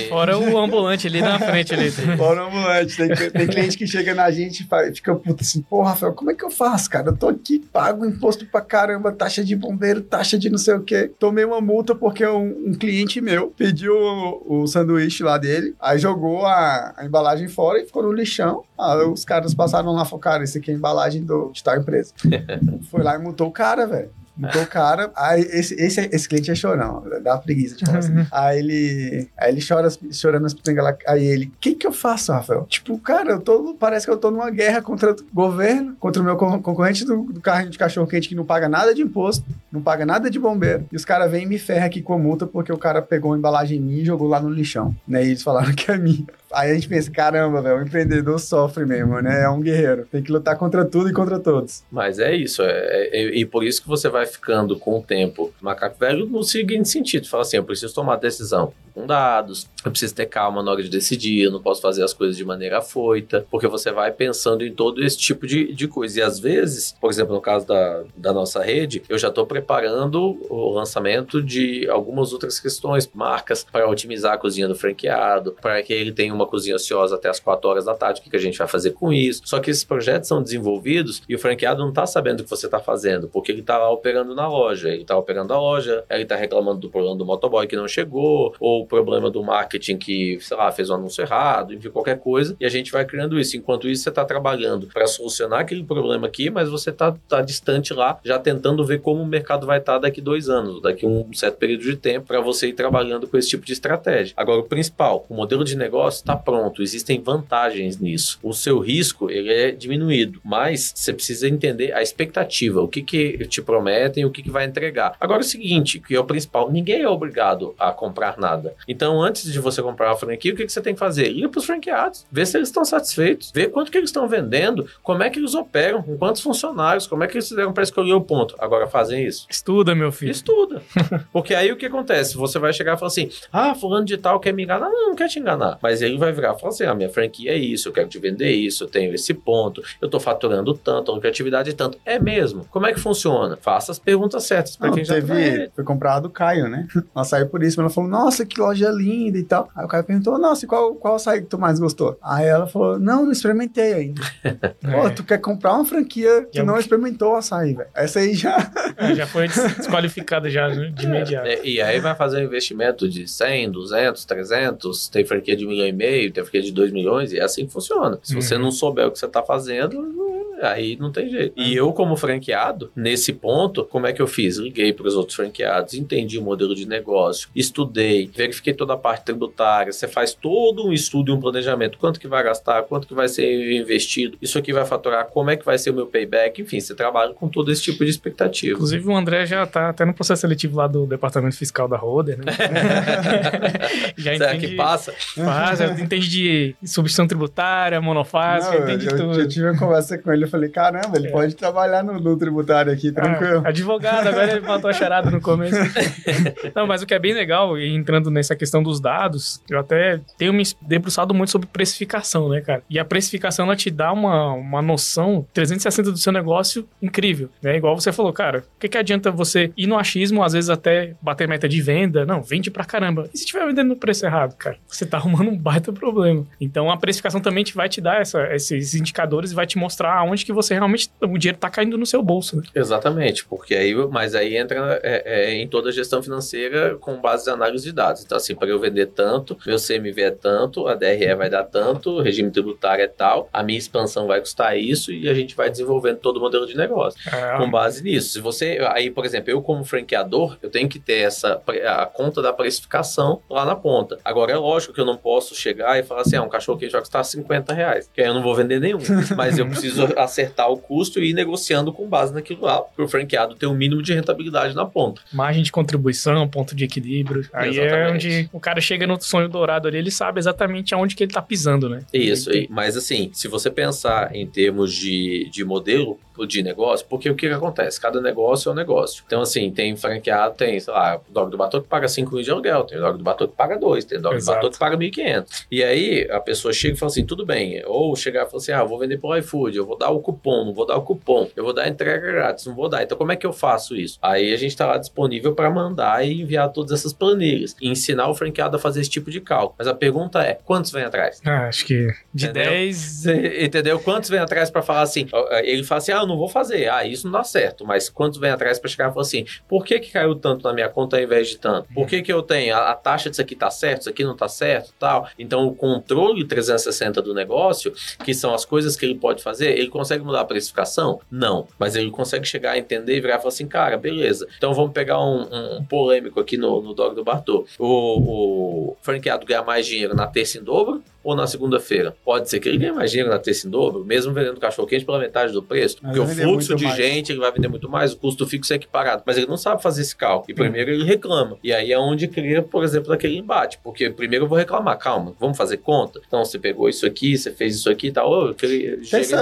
Fora o ambulante ali na frente. Ali. Fora o ambulante. Tem, tem cliente que chega na gente e fica puta assim, pô, Rafael, como é que eu faço, cara? Eu tô aqui, pago imposto pra caramba, taxa de bombeiro, taxa de não sei o quê. Tomei uma multa porque um, um cliente meu pediu o, o, sanduíche lá dele, aí jogou a, a embalagem fora e ficou no lixão. Aí os caras passaram lá e falaram, cara, isso aqui é a embalagem do, de tal empresa. Foi lá e multou o cara, velho. Então, o cara, aí esse, esse, esse cliente é chorão, dá uma preguiça de falar assim. Uhum. Aí ele, aí ele chora, chorando as pitangas lá. Aí ele, o que que eu faço, Rafael? Tipo, cara, eu tô, parece que eu tô numa guerra contra o governo, contra o meu concorrente do, do carrinho de cachorro quente que não paga nada de imposto, não paga nada de bombeiro. E os caras vêm e me ferram aqui com a multa porque o cara pegou uma embalagem minha e jogou lá no lixão. Né? E eles falaram que é minha. Aí a gente pensa, caramba, velho, o empreendedor sofre mesmo, né? É um guerreiro. Tem que lutar contra tudo e contra todos. Mas é isso, é, é, e por isso que você vai ficando com o tempo macaco velho no seguinte sentido. Fala assim, eu preciso tomar decisão com dados, eu preciso ter calma na hora de decidir, eu não posso fazer as coisas de maneira foita, porque você vai pensando em todo esse tipo de, de coisa. E às vezes, por exemplo, no caso da, da nossa rede, eu já estou preparando o lançamento de algumas outras questões, marcas, para otimizar a cozinha do franqueado, para que ele tenha uma uma cozinha ociosa até as 4 horas da tarde, o que, que a gente vai fazer com isso? Só que esses projetos são desenvolvidos e o franqueado não está sabendo o que você está fazendo, porque ele está lá operando na loja, ele está operando a loja, ele está reclamando do problema do motoboy que não chegou, ou o problema do marketing que, sei lá, fez um anúncio errado, enfim, qualquer coisa, e a gente vai criando isso. Enquanto isso, você está trabalhando para solucionar aquele problema aqui, mas você está tá distante lá, já tentando ver como o mercado vai estar tá daqui dois anos, daqui um certo período de tempo, para você ir trabalhando com esse tipo de estratégia. Agora, o principal, o modelo de negócio está está pronto, existem vantagens nisso. O seu risco ele é diminuído, mas você precisa entender a expectativa, o que, que te prometem, o que, que vai entregar. Agora é o seguinte, que é o principal, ninguém é obrigado a comprar nada. Então, antes de você comprar uma franquia, o que, que você tem que fazer? Ir para os franqueados, ver se eles estão satisfeitos, ver quanto que eles estão vendendo, como é que eles operam, com quantos funcionários, como é que eles fizeram para escolher o ponto. Agora fazem isso. Estuda, meu filho. Estuda. Porque aí o que acontece? Você vai chegar e falar assim: ah, fulano de tal quer me enganar. Não, não quer te enganar. Mas ele vai virar e falar assim: a ah, minha franquia é isso, eu quero te vender isso, eu tenho esse ponto, eu tô faturando tanto, a lucratividade é tanto. É mesmo. Como é que funciona? Faça as perguntas certas para quem já teve, Foi comprado do Caio, né? Ela saiu por isso, mas ela falou: Nossa, que loja linda e tal. Aí o Caio perguntou: Nossa, qual, qual açaí que tu mais gostou? Aí ela falou: Não, não experimentei ainda. Pô, é. tu quer comprar uma franquia que já não experimentou o açaí, velho. Essa aí já. É, já foi desqualificada já né, de imediato. É, e aí vai fazer um investimento de 100, 200, 300, tem franquia de um milhão e meio, tem franquia de 2 milhões, e é assim que funciona. Se você uhum. não souber o que você está fazendo, aí não tem jeito. E eu, como franqueado, nesse ponto, como é que eu fiz? Liguei para os outros franqueados, entendi o modelo de negócio, estudei, verifiquei toda a parte tributária. Você faz todo um estudo e um planejamento. Quanto que vai gastar, quanto que vai ser investido, isso aqui vai faturar, como é que vai ser o meu payback, enfim, você trabalha com todo esse tipo de expectativa. Inclusive, o André já está até no processo seletivo lá do departamento fiscal da Roder, né? já Será entende, que passa? Passa, entende de substituição tributária, monofásica, entende eu, tudo. Eu tive uma conversa com ele, falei, caramba, ele é. pode trabalhar no, no, tributário aqui, tranquilo. Ah, advogado, agora ele matou a charada no começo. Não, mas o que é bem legal, entrando nessa questão dos dados, eu até tenho me debruçado muito sobre precificação, né, cara? E a precificação, ela te dá uma, uma noção 360 do seu negócio incrível, né? Igual você falou, cara, o que, que adianta você ir no achismo, às vezes até bater meta de venda? Não, vende pra caramba. E se estiver vendendo no preço errado, cara? Você tá arrumando um baita problema. Então, a precificação também te vai te dar essa, esses indicadores e vai te mostrar aonde que você realmente o dinheiro está caindo no seu bolso. Né? Exatamente, porque aí, mas aí entra é, é, em toda a gestão financeira com base em análise de dados. Então, assim, para eu vender tanto, meu CMV é tanto, a DRE vai dar tanto, o regime tributário é tal, a minha expansão vai custar isso e a gente vai desenvolvendo todo o modelo de negócio é. com base nisso. Se você, aí, por exemplo, eu como franqueador, eu tenho que ter essa a conta da precificação lá na ponta. Agora é lógico que eu não posso chegar e falar assim, ah, um cachorro quente vai custar 50 reais, que aí eu não vou vender nenhum, mas eu preciso acertar o custo e ir negociando com base naquilo lá, para o franqueado ter um mínimo de rentabilidade na ponta. Margem de contribuição, ponto de equilíbrio. Aí é Exatamente. onde o cara chega no sonho dourado ali, ele sabe exatamente aonde que ele tá pisando, né? Isso, aí. mas assim, se você pensar em termos de, de modelo de negócio, porque o que, que acontece? Cada negócio é um negócio. Então, assim, tem franqueado, tem, sei lá, o Dog do Batom que paga 5 mil de aluguel, tem o Dog do Batom que paga 2, tem o Dog Exato. do Batom que paga 1.500. E aí, a pessoa chega e fala assim, tudo bem, ou chegar e falar assim, ah, vou vender pelo iFood, eu vou dar o cupom, não vou dar o cupom, eu vou dar entrega grátis, não vou dar. Então, como é que eu faço isso? Aí a gente tá lá disponível para mandar e enviar todas essas planilhas, e ensinar o franqueado a fazer esse tipo de cálculo. Mas a pergunta é, quantos vem atrás? Ah, acho que de Entendeu? 10. Cê- Entendeu? Quantos vem atrás pra falar assim? ó, Ele fala assim: ah, eu não vou fazer. Ah, isso não dá certo. Mas quantos vem atrás pra chegar e falar assim: por que, que caiu tanto na minha conta ao invés de tanto? Por que, que eu tenho? A, a taxa disso aqui tá certo, isso aqui não tá certo tal. Então, o controle 360 do negócio, que são as coisas que ele pode fazer, ele consegue mudar a precificação? Não. Mas ele consegue chegar a entender e virar e falar assim: cara, beleza. Então vamos pegar um, um- um polêmico aqui no, no Dog do Bartô. O, o franqueado ganha mais dinheiro na terça em dobro ou na segunda-feira? Pode ser que ele ganhe mais dinheiro na terça em dobro, mesmo vendendo cachorro quente pela metade do preço, Mas porque o fluxo de mais. gente ele vai vender muito mais, o custo fixo é equiparado, mas ele não sabe fazer esse cálculo. E primeiro ele reclama. E aí é onde cria, por exemplo, aquele embate, porque primeiro eu vou reclamar, calma, vamos fazer conta. Então você pegou isso aqui, você fez isso aqui e tal, eu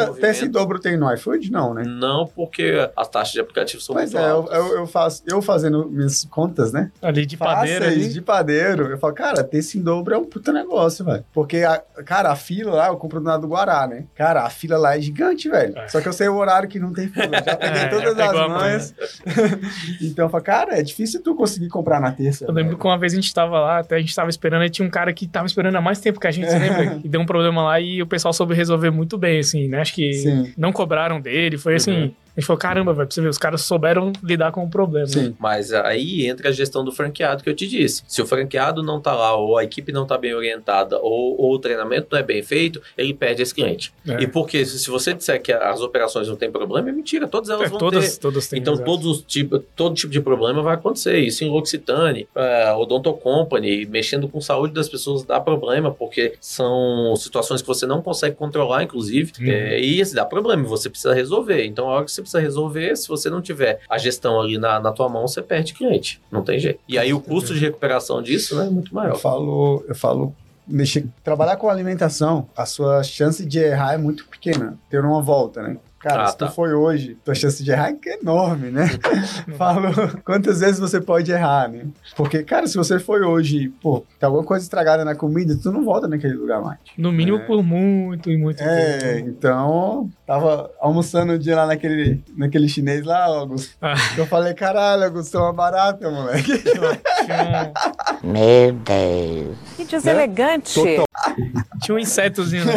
movimento. terça em dobro tem no iFood? Não, né? Não, porque as taxas de aplicativo são Mas muito é, eu, altas. eu, eu faço, eu fazendo minhas contas, né? Ali de padeiro ali. de padeiro. Eu falo, cara, terça em dobro é um puta negócio, velho. Porque, a, cara, a fila lá, eu compro do lado do Guará, né? Cara, a fila lá é gigante, velho. É. Só que eu sei o horário que não tem fila. Já peguei É, todas as manhas. então eu falo, cara, é difícil tu conseguir comprar na terça. Eu lembro velho. que uma vez a gente tava lá, até a gente tava esperando, e tinha um cara que tava esperando há mais tempo que a gente, você lembra? E deu um problema lá e o pessoal soube resolver muito bem, assim, né? Acho que Sim. Não cobraram dele, foi assim. Uhum. A gente falou, caramba, velho, pra você ver, os caras souberam lidar com o problema. né? Sim. Mas aí entra a gestão do franqueado que eu te disse. Se o franqueado não tá lá, ou a equipe não tá bem orientada, ou, ou o treinamento não é bem feito, ele perde esse cliente. É. E porque se se você disser que as operações não têm problema, é mentira, todas elas É, vão todas, ter. todas têm. Então, todos os tipos, todo tipo de problema vai acontecer. Isso em L'Occitane, é, Odonto Company, mexendo com saúde das pessoas dá problema, porque são situações que você não consegue controlar, inclusive, Uhum. é, e isso dá problema, você precisa resolver. Então, a hora que você precisa resolver, se você não tiver a gestão ali na, na tua mão, você perde cliente. Não tem jeito. E aí, o custo de recuperação disso né, é muito Eu maior. falo, eu falo, mexer, trabalhar com alimentação, a sua chance de errar é muito pequena, ter uma volta, né? Cara, Ah, se tá. tu foi hoje, tua chance de errar é enorme, né? Falo quantas vezes você pode errar, né? Porque, cara, se você foi hoje, pô, tem alguma coisa estragada na comida, tu não volta naquele lugar mais. No mínimo É. por muito e muito É, tempo. então, tava almoçando um dia lá naquele, naquele chinês lá, Augusto. Ah. Eu falei, caralho, Augusto, é uma barata, moleque. Meu Deus. Que deselegante. Total. um, tinha um insetozinho, né?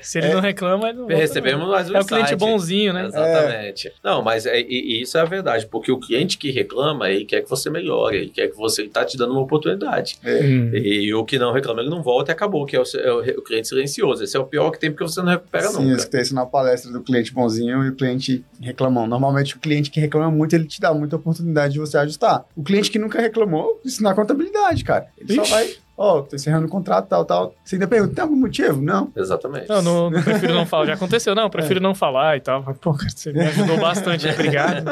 Se ele não reclama, ele não Recebemos mais um não. É o cliente insight. bonzinho, né? Exatamente. Não, mas é, e, e isso é a verdade, porque o cliente que reclama, ele quer que você melhore, ele quer que você ele tá te dando uma oportunidade. Hum. E o que não reclama, ele não volta e acabou, que é o, é o o cliente silencioso. Esse é o pior que tem, porque você não recupera Sim, nunca. escutei isso na palestra do cliente bonzinho e o cliente reclamão. Normalmente o cliente que reclama muito, ele te dá muita oportunidade de você ajustar. O cliente que nunca reclamou, isso na contabilidade, cara. Ele só Ixi. vai, ó, tô encerrando o contrato, tal, tal. Você ainda pergunta, tem algum motivo? Não. Exatamente. Não, não, não prefiro não falar. Já aconteceu, não, prefiro não falar e tal. Pô, cara, você me ajudou bastante, obrigado.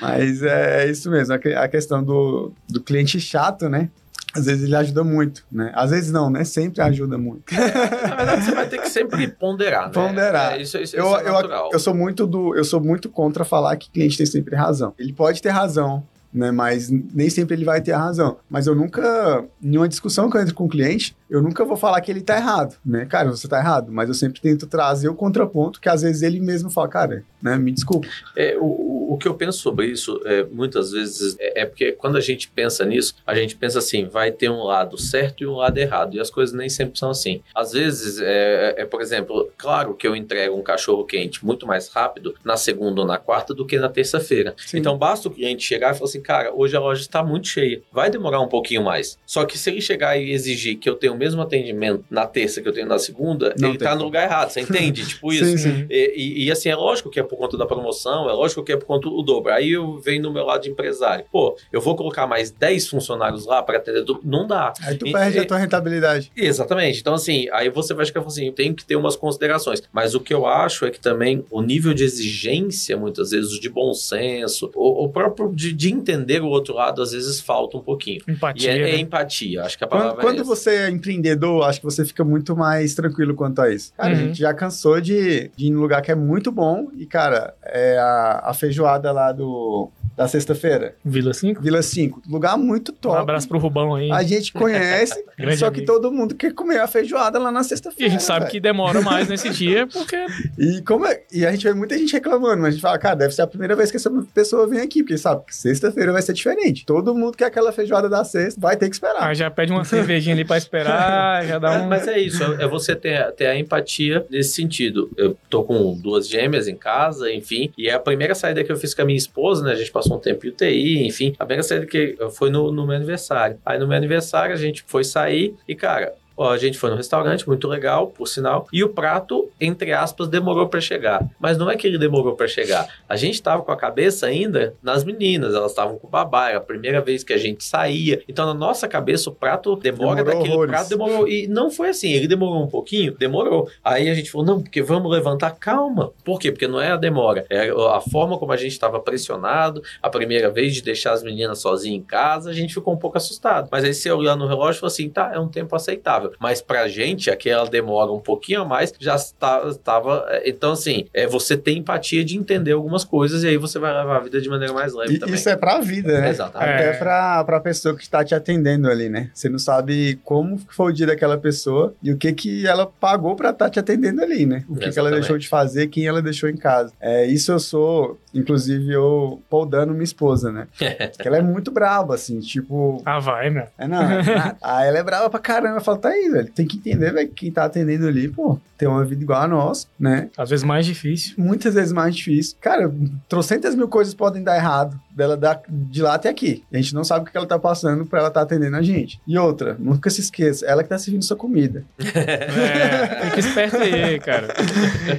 Mas é isso mesmo, a questão do, do cliente chato, né? Às vezes ele ajuda muito, né? Às vezes não, né? Sempre ajuda muito. Na verdade, você vai ter que sempre ponderar, né? Ponderar. É, isso, isso, Eu, isso é eu, eu sou muito do, eu sou muito contra falar que cliente tem sempre razão. Ele pode ter razão, né? Mas nem sempre ele vai ter a razão. Mas eu nunca, em uma discussão que eu entro com o cliente, eu nunca vou falar que ele tá errado, né? Cara, você tá errado. Mas eu sempre tento trazer o contraponto que às vezes ele mesmo fala, cara, né? Me desculpa. É, o, o- que eu penso sobre isso, é, muitas vezes, é, é porque quando a gente pensa nisso, a gente pensa assim, vai ter um lado certo e um lado errado, e as coisas nem sempre são assim. Às vezes, é, é, por exemplo, claro que eu entrego um cachorro quente muito mais rápido na segunda ou na quarta do que na terça-feira. Sim. Então basta o cliente chegar e falar assim, cara, hoje a loja está muito cheia, vai demorar um pouquinho mais. Só que se ele chegar e exigir que eu tenha o mesmo atendimento na terça que eu tenho na segunda, Não ele tem tá no lugar errado, você entende? Tipo Sim, isso. sim. E, e- e, assim, é lógico que é por conta da promoção, é lógico que é por conta quanto o dobro. Aí eu venho no meu lado de empresário. Pô, eu vou colocar mais 10 funcionários lá para atender. do- Não dá. Aí tu perde e- a tua rentabilidade. Exatamente. Então, assim, aí você vai ficar assim, eu tenho que ter umas considerações. Mas o que eu acho é que também o nível de exigência, muitas vezes, de bom senso, o, o próprio de, de entender o outro lado, às vezes falta um pouquinho. Empatia. é, é né? empatia. Acho que a Quando, palavra quando é essa. você é empreendedor, acho que você fica muito mais tranquilo quanto a isso. Cara, a Uhum. gente já cansou de, de ir num lugar que é muito bom e, cara, é a, a feijoada lá do, da sexta-feira, Vila 5. Vila 5. Lugar muito Um top. abraço pro Rubão aí. A gente conhece, só que amigo. todo mundo quer comer a feijoada lá na E sexta-feira. a gente sabe velho. que demora mais nesse dia, porque E, como é- e a gente vê muita gente reclamando, mas a gente fala, cara, deve ser a primeira vez que essa pessoa vem aqui, porque sabe que sexta-feira vai ser diferente. Todo mundo quer aquela feijoada da sexta, vai ter que esperar. ah, já pede uma cervejinha ali pra esperar, já dá Mas, um. mas é isso, é é você ter, ter a empatia nesse sentido. Eu tô com duas gêmeas em casa, enfim, e é a primeira saída que eu fiz com a minha esposa, né? A gente passou um tempo em UTI, enfim. A saída que foi no, no meu aniversário. Aí no meu aniversário a gente foi sair e, cara. Ó, a gente foi no restaurante, muito legal, por sinal. E o prato, entre aspas, demorou pra chegar. Mas não é que ele demorou pra chegar. A gente tava com a cabeça ainda nas meninas. Elas estavam com o babá. Era a primeira vez que a gente saía. Então, na nossa cabeça, o prato demora Demorou daquele horrores. prato, demorou. E não foi assim. Ele demorou um pouquinho, demorou. Aí a gente falou, não, porque vamos levantar. Calma. Por quê? Porque não é a demora. É a forma como a gente estava pressionado. A primeira vez de deixar as meninas sozinhas em casa, a gente ficou um pouco assustado. Mas aí você olhar no relógio e falou assim, tá, é um tempo aceitável. Mas pra gente, aquela demora um pouquinho a mais, já estava... é, Então, assim, é você ter empatia de entender algumas coisas e aí você vai levar a vida de maneira mais leve E também. isso é pra vida, né? Exatamente. Até É. pra, pra pessoa que está te atendendo ali, né? Você não sabe como foi o dia daquela pessoa e o que que ela pagou pra estar te atendendo ali, né? O que, que ela deixou de fazer, quem ela deixou em casa. É, isso eu sou, inclusive, eu poldando minha esposa, né? que ela é muito brava, assim, tipo... Ah, vai, meu. É, não, é. Aí ela é brava pra caramba. Eu falo, tá aí, velho. Tem que entender, velho, que quem tá atendendo ali, pô, tem uma vida igual a nossa, né? Às vezes mais difícil. Muitas vezes mais difícil. Cara, trocentas mil coisas podem dar errado dela dar de lá até aqui. A gente não sabe o que ela tá passando pra ela tá atendendo a gente. E outra, nunca se esqueça, ela que tá servindo sua comida. É, fica esperto aí, cara.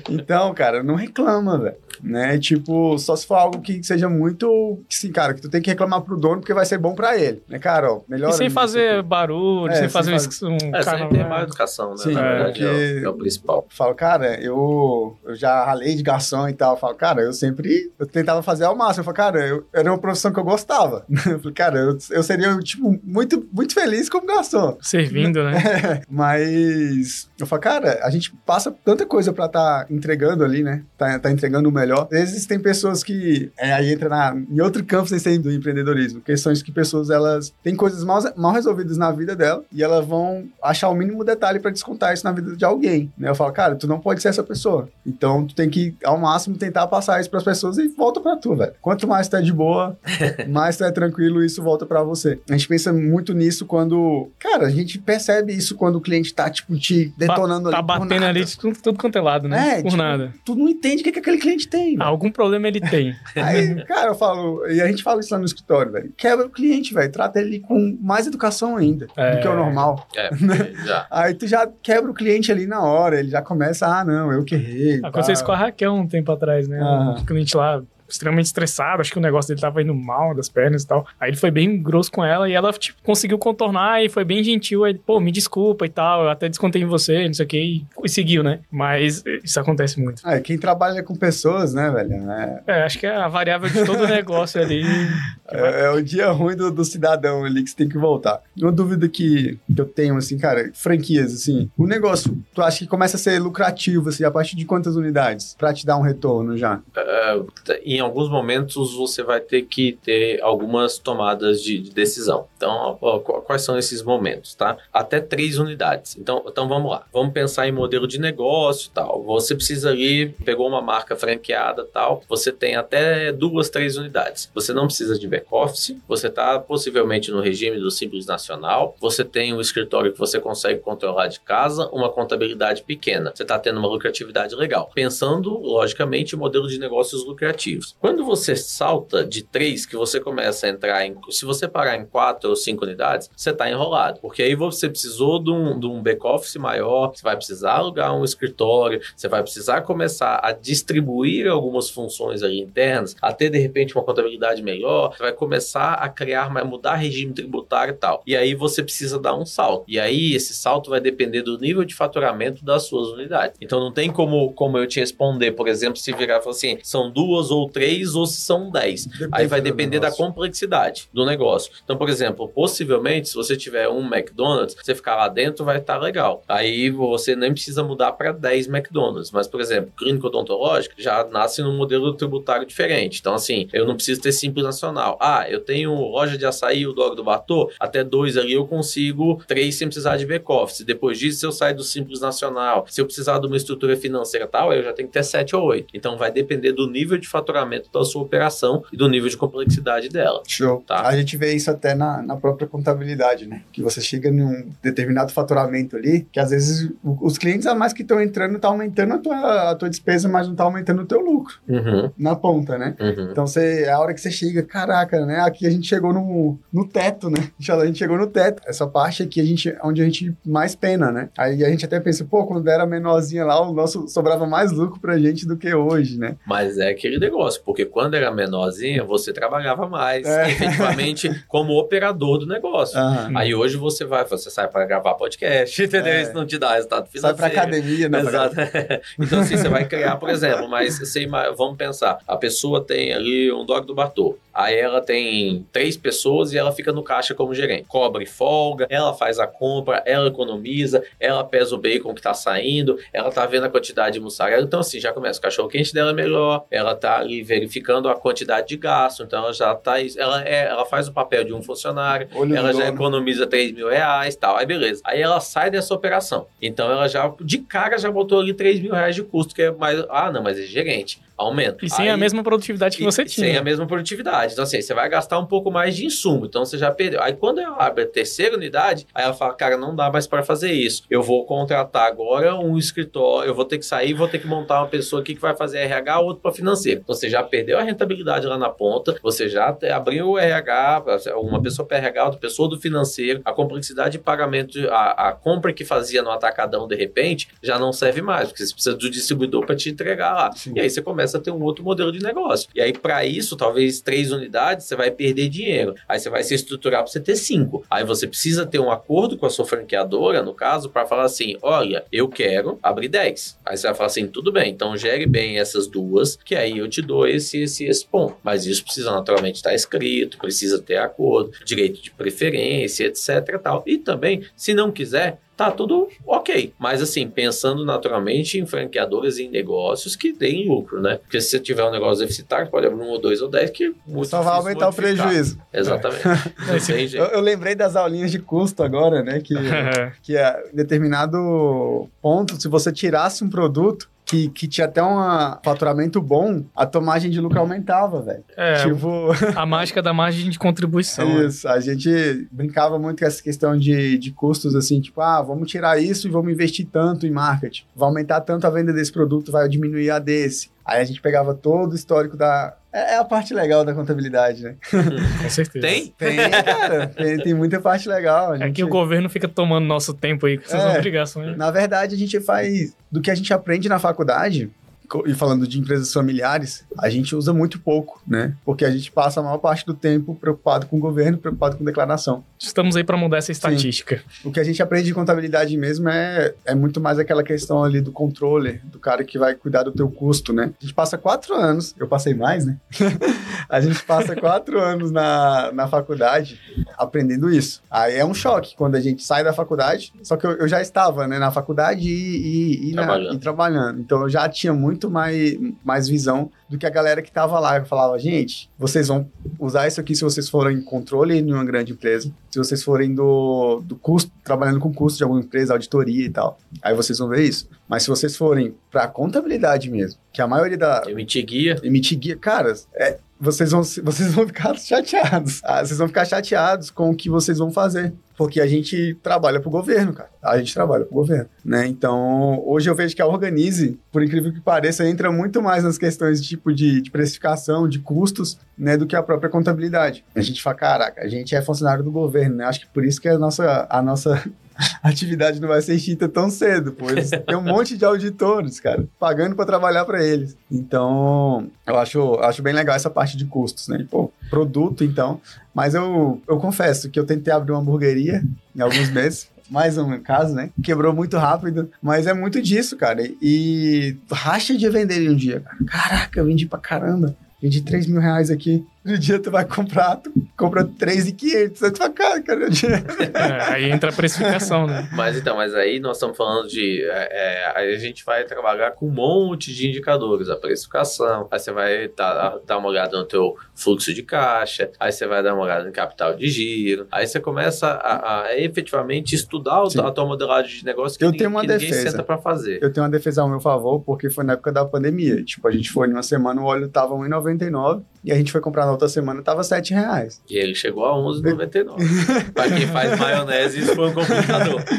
Então, cara, não reclama, velho. Né? Tipo, só se for algo que seja muito. que Sim, cara, que tu tem que reclamar pro dono porque vai ser bom pra ele. Né, cara? Ó, melhor. E sem fazer barulho, É, sem sem fazer faz- um, É, sempre tem má educação, né? Sim, Na verdade, é, porque- o, é o principal. Falo, cara, eu, eu já ralei de garçom e tal. Eu falo, cara, eu sempre. Eu tentava fazer ao máximo. Eu falo, cara, eu, era uma profissão que eu gostava. Eu falei, cara, eu, eu seria, tipo, muito, muito feliz como garçom. Servindo, né? Mas eu falo, cara, a gente passa tanta coisa pra tá entregando ali, né? Tá, tá entregando o melhor. Às vezes tem pessoas que. é, aí entra na, em outro campo sem ser do empreendedorismo. Questões que pessoas elas têm coisas mal, mal resolvidas na vida dela e elas vão achar o mínimo detalhe pra descontar isso na vida de alguém. Né? Eu falo, cara, tu não pode ser essa pessoa. Então tu tem que, ao máximo, tentar passar isso pras pessoas e volta pra tu, velho. Quanto mais tu é de boa, mais tu é tranquilo, isso volta pra você. A gente pensa muito nisso quando. Cara, a gente percebe isso quando o cliente tá, tipo, te detonando tá ali. por batendo nada. ali de tudo, tudo quanto é lado, né? É, Por tipo, nada. Tu não entende o que, que aquele cliente tem. velho. Algum problema ele tem. Aí, cara, eu falo, e a gente fala isso lá no escritório, velho. Quebra o cliente, velho. Trata ele com mais educação ainda É. do que o normal. É, já. Aí tu já quebra o cliente ali na hora, ele já começa, ah, não, eu que errei. Aconteceu isso com a Raquel um tempo atrás, né? Ah. Um cliente lá extremamente estressado, acho que o negócio dele tava indo mal das pernas e tal. Aí ele foi bem grosso com ela e ela, tipo, conseguiu contornar e foi bem gentil. Aí, pô, me desculpa e tal, eu até descontei em você, não sei o que, e seguiu, né? Mas isso acontece muito. Ah, quem trabalha com pessoas, né, velho? É, É, acho que é a variável de todo o negócio ali. é- é o dia ruim do, do cidadão ali que você tem que voltar. Uma dúvida que, que eu tenho, assim, cara, franquias, assim. O negócio, tu acha que começa a ser lucrativo, assim, a partir de quantas unidades? Pra te dar um retorno já? Em alguns momentos você vai ter que ter algumas tomadas de, de decisão. Então, ó, qu- quais são esses momentos, tá? Até três unidades. Então, então vamos lá. Vamos pensar em modelo de negócio tal. Você precisa ali, pegou uma marca franqueada tal, você tem até duas, três unidades. Você não precisa de back-office, você está possivelmente no regime do Simples Nacional, você tem um escritório que você consegue controlar de casa, uma contabilidade pequena. Você está tendo uma lucratividade legal. Pensando, logicamente, em modelo de negócios lucrativos. Quando você salta de três, que você começa a entrar em. Se você parar em quatro ou cinco unidades, você está enrolado. Porque aí você precisou de um, de um back-office maior, você vai precisar alugar um escritório, você vai precisar começar a distribuir algumas funções ali internas, a ter de repente uma contabilidade melhor, você vai começar a criar, mudar regime tributário e tal. E aí você precisa dar um salto. E aí esse salto vai depender do nível de faturamento das suas unidades. Então não tem como, como eu te responder, por exemplo, se virar e falar assim, são duas ou três ou se são dez. Depende aí vai depender da complexidade do negócio. Então, por exemplo, possivelmente, se você tiver um McDonald's, você ficar lá dentro vai estar tá legal. Aí você nem precisa mudar para 10 McDonald's. Mas, por exemplo, clínico odontológico já nasce num modelo tributário diferente. Então, assim, eu não preciso ter simples nacional. Ah, eu tenho loja de açaí, o Dog do Batô, até dois ali eu consigo, três sem precisar de back-office. Depois disso, se eu sair do simples nacional, se eu precisar de uma estrutura financeira tal, eu já tenho que ter sete ou oito. Então, vai depender do nível de faturamento da sua operação e do nível de complexidade dela. Show. Tá? A gente vê isso até na, na própria contabilidade, né? Que você chega num determinado faturamento ali, que às vezes os clientes a mais que estão entrando tá aumentando a tua, a tua despesa, mas não tá aumentando o teu lucro. Uhum. Na ponta, né? Uhum. Então, você, é a hora que você chega, caraca, né? Aqui a gente chegou no, no teto, né? A gente chegou no teto. Essa parte aqui, a gente, onde a gente mais pena, né? Aí a gente até pensa, pô, quando era menorzinha lá, o nosso sobrava mais lucro pra gente do que hoje, né? Mas é aquele negócio, porque quando era menorzinha, você trabalhava mais, é. efetivamente, como operador do negócio. Uhum. Aí hoje você vai, você sai para gravar podcast, entendeu? É. Isso não te dá resultado financeiro. Sai pra academia, né? Exato. então, assim, você vai criar, por exemplo, mas vamos pensar, a pessoa tem ali um dog do Bartô. Aí ela tem três pessoas e ela fica no caixa como gerente. Cobre folga, ela faz a compra, ela economiza, ela pesa o bacon que tá saindo, ela tá vendo a quantidade de mussarela. Então, assim, já começa o cachorro quente dela é melhor, ela tá ali verificando a quantidade de gasto, então ela já tá. Ela, é, ela faz o papel de um funcionário, Olho ela já economiza 3 mil reais tal. Aí beleza. Aí ela sai dessa operação. Então ela já, de cara, já botou ali 3 mil reais de custo, que é mais. Ah, não, mas é gerente aumenta. E sem aí, a mesma produtividade que você tinha. Sem a mesma produtividade. Então, assim, você vai gastar um pouco mais de insumo. Então, você já perdeu. Aí, quando ela abre a terceira unidade, aí ela fala, cara, não dá mais para fazer isso. Eu vou contratar agora um escritório, eu vou ter que sair, vou ter que montar uma pessoa aqui que vai fazer RH, outro para financeiro. Então, você já perdeu a rentabilidade lá na ponta, você já abriu o RH, uma pessoa para RH, outra pessoa do financeiro, a complexidade de pagamento, a, a compra que fazia no atacadão, de repente, já não serve mais, porque você precisa do distribuidor para te entregar lá. Sim. E aí, você começa começa a ter um outro modelo de negócio. E aí, para isso, talvez três unidades, você vai perder dinheiro. Aí você vai se estruturar para você ter cinco. Aí você precisa ter um acordo com a sua franqueadora, no caso, para falar assim: olha, eu quero abrir 10. Aí você vai falar assim: tudo bem, então gere bem essas duas, que aí eu te dou esse, esse, esse ponto. Mas isso precisa naturalmente estar escrito, precisa ter acordo, direito de preferência, etc. Tal. E também, se não quiser, tá tudo ok. Mas assim, pensando naturalmente em franqueadores e em negócios que deem lucro, né? Porque se você tiver um negócio deficitário, pode abrir um ou dois ou dez que muito Só vai aumentar o prejuízo. Exatamente. É. eu, eu, lembrei das aulinhas de custo agora, né? Que, que é determinado ponto, se você tirasse um produto, que, que tinha até um faturamento bom, a tua margem de lucro aumentava, velho. É, tipo... a mágica da margem de contribuição. Né? Isso, a gente brincava muito com essa questão de, de custos, assim, tipo, ah, vamos tirar isso e vamos investir tanto em marketing. Vai aumentar tanto a venda desse produto, vai diminuir a desse. Aí a gente pegava todo o histórico da, é, é a parte legal da contabilidade, né? Com certeza. Tem? Tem, cara. Tem, tem muita parte legal. Gente... É que o governo fica tomando nosso tempo aí com essas é, obrigações. Na verdade, a gente faz do que a gente aprende na faculdade, e falando de empresas familiares, a gente usa muito pouco, né? Porque a gente passa a maior parte do tempo preocupado com o governo, preocupado com declaração. Estamos aí para mudar essa estatística. Sim. O que a gente aprende de contabilidade mesmo é, é muito mais aquela questão ali do controle, do cara que vai cuidar do teu custo, né? A gente passa quatro anos, eu passei mais, né? a gente passa quatro anos na, na faculdade aprendendo isso. Aí é um choque quando a gente sai da faculdade, só que eu, eu já estava né, na faculdade e, e, e, trabalhando. Na, e trabalhando. Então eu já tinha muito muito mais, mais visão do que a galera que tava lá. Eu falava, gente, vocês vão usar isso aqui se vocês forem controle em uma grande empresa, se vocês forem do, do custo, trabalhando com custo de alguma empresa, auditoria e tal. Aí vocês vão ver isso. Mas se vocês forem para contabilidade mesmo, que a maioria da. Emitir guia. Emitir guia, cara, é, vocês vão, vocês vão ficar chateados. Ah, vocês vão ficar chateados com o que vocês vão fazer. Porque a gente trabalha pro governo, cara. A gente trabalha pro governo, né? Então, hoje eu vejo que a Organize, por incrível que pareça, entra muito mais nas questões de tipo de, de precificação, de custos, né, do que a própria contabilidade. A gente fala, caraca, a gente é funcionário do governo, né? Acho que por isso que a nossa, a nossa atividade não vai ser extinta tão cedo, pois tem um monte de auditores, cara, pagando para trabalhar para eles. Então, eu acho, acho bem legal essa parte de custos, né? Pô, produto, então. Mas eu, eu confesso que eu tentei abrir uma hamburgueria em alguns meses. Mais um caso, né? Quebrou muito rápido, mas é muito disso, cara. E racha de vender em um dia, cara. Caraca, eu vendi pra caramba. Vendi 3 mil reais aqui. No dia tu vai comprar, tu compra 3,500. Aí tu fala, cara, cadê o dinheiro? É, aí entra a precificação, né? Mas então, mas aí nós estamos falando de. é, é, aí a gente vai trabalhar com um monte de indicadores, a precificação, aí você vai dar, dar uma olhada no teu fluxo de caixa, aí você vai dar uma olhada no capital de giro, aí você começa a, a efetivamente estudar o- a tua modelagem de negócio que, Eu ninguém- tenho uma que ninguém defesa. senta pra fazer. Eu tenho uma defesa ao meu favor, porque foi na época da pandemia. Tipo, a gente foi numa semana, o óleo tava R$1,99 e a gente foi comprar na outra semana, tava 7 reais. E ele chegou a 11,99. pra quem faz maionese, isso foi um complicador.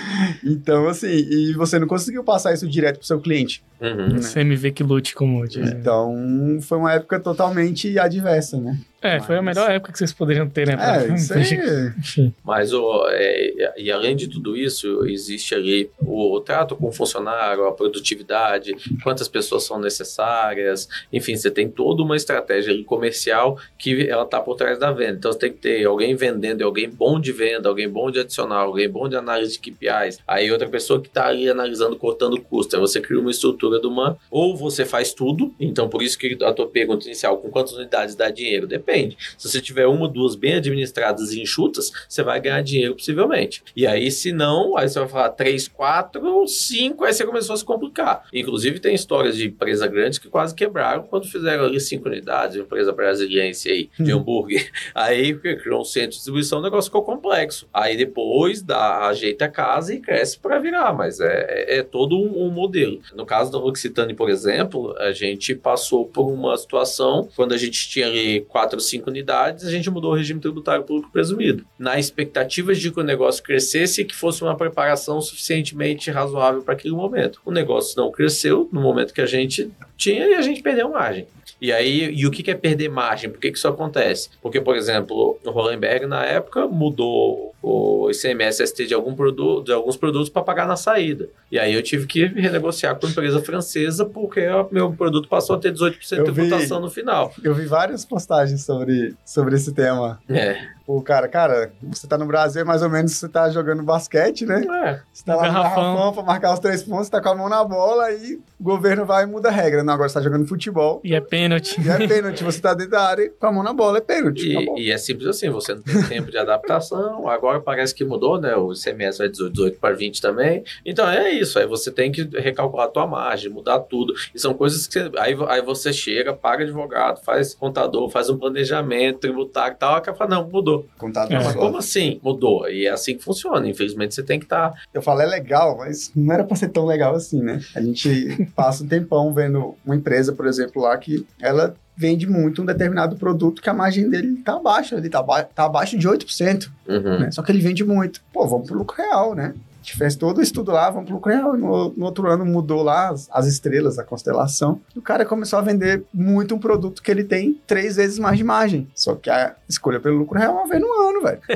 Então, assim, e você não conseguiu passar isso direto pro seu cliente. Uhum. Né? CMV que lute, como diz. Então, foi uma época totalmente adversa, né? É, foi a Mas- melhor época que vocês poderiam ter, né? pra- É, isso aí. Mas, o, é, e além de tudo isso, existe ali o, o trato com o funcionário, a produtividade, quantas pessoas são necessárias, enfim, você tem toda uma estratégia ali comercial que ela está por trás da venda. Então, você tem que ter alguém vendendo, alguém bom de venda, alguém bom de adicional, alguém bom de análise de KPIs, aí outra pessoa que está ali analisando, cortando custo. Aí você cria uma estrutura de uma... Ou você faz tudo, então por isso que a tua pergunta inicial, com quantas unidades dá dinheiro? Depende. Se você tiver uma, duas bem administradas e enxutas, você vai ganhar dinheiro possivelmente. E aí, se não, aí você vai falar três, quatro, cinco, aí você começou a se complicar. Inclusive, tem histórias de empresas grandes que quase quebraram quando fizeram ali cinco unidades, empresa brasiliense aí, de hambúrguer. Aí criou um centro de distribuição, o negócio ficou complexo. Aí depois dá, ajeita a casa e cresce para virar, mas é, é, é todo um, um modelo. No caso da L'Occitane, por exemplo, a gente passou por uma situação quando a gente tinha ali quatro, cinco unidades, a gente mudou o regime tributário para lucro presumido. Na expectativa de que o negócio crescesse e que fosse uma preparação suficientemente razoável para aquele momento. O negócio não cresceu no momento que a gente tinha e a gente perdeu margem. E aí, e o que é perder margem? Por que, que isso acontece? Porque, por exemplo, o Hollenberg, na época, mudou o ICMS ST de, algum produto, de alguns produtos para pagar na saída. E aí eu tive que renegociar com a empresa francesa porque o meu produto passou a ter 18% de Eu vi. tributação no final. Eu vi várias postagens sobre, sobre esse tema. É. O cara, cara, você tá no Brasil, mais ou menos você tá jogando basquete, né? é. Você tá lá no Garrafão. garrafão pra marcar os três pontos, tá com a mão na bola e o governo vai e muda a regra. Não, agora você tá jogando futebol. E é pênalti. E é pênalti, você tá dentro da área com a mão na bola, é pênalti. E, e é simples assim, você não tem tempo de adaptação. Agora parece que mudou, né? O ICMS vai de 18, 18 para 20 também. Então é isso. Aí você tem que recalcular a tua margem, mudar tudo. E são coisas que você, aí, aí você chega, paga advogado, faz contador, faz um planejamento tributário e tal. Aí fala, não, mudou. Contado É. Mas como assim? Mudou. E é assim que funciona. Infelizmente você tem que tá estar. Eu falo, é legal, mas não era pra ser tão legal assim, né? A gente passa um tempão vendo uma empresa, por exemplo, lá que ela vende muito um determinado produto que a margem dele tá baixa, ele tá, ba- tá abaixo de 8%, Uhum. né? Só que ele vende muito. Pô, vamos pro lucro real, né? Gente fez todo o estudo lá, vamos pro lucro real. No, no outro ano mudou lá as, as estrelas, a constelação. E o cara começou a vender muito um produto que ele tem três vezes mais de margem. Só que a escolha pelo lucro real é uma vez no ano, velho.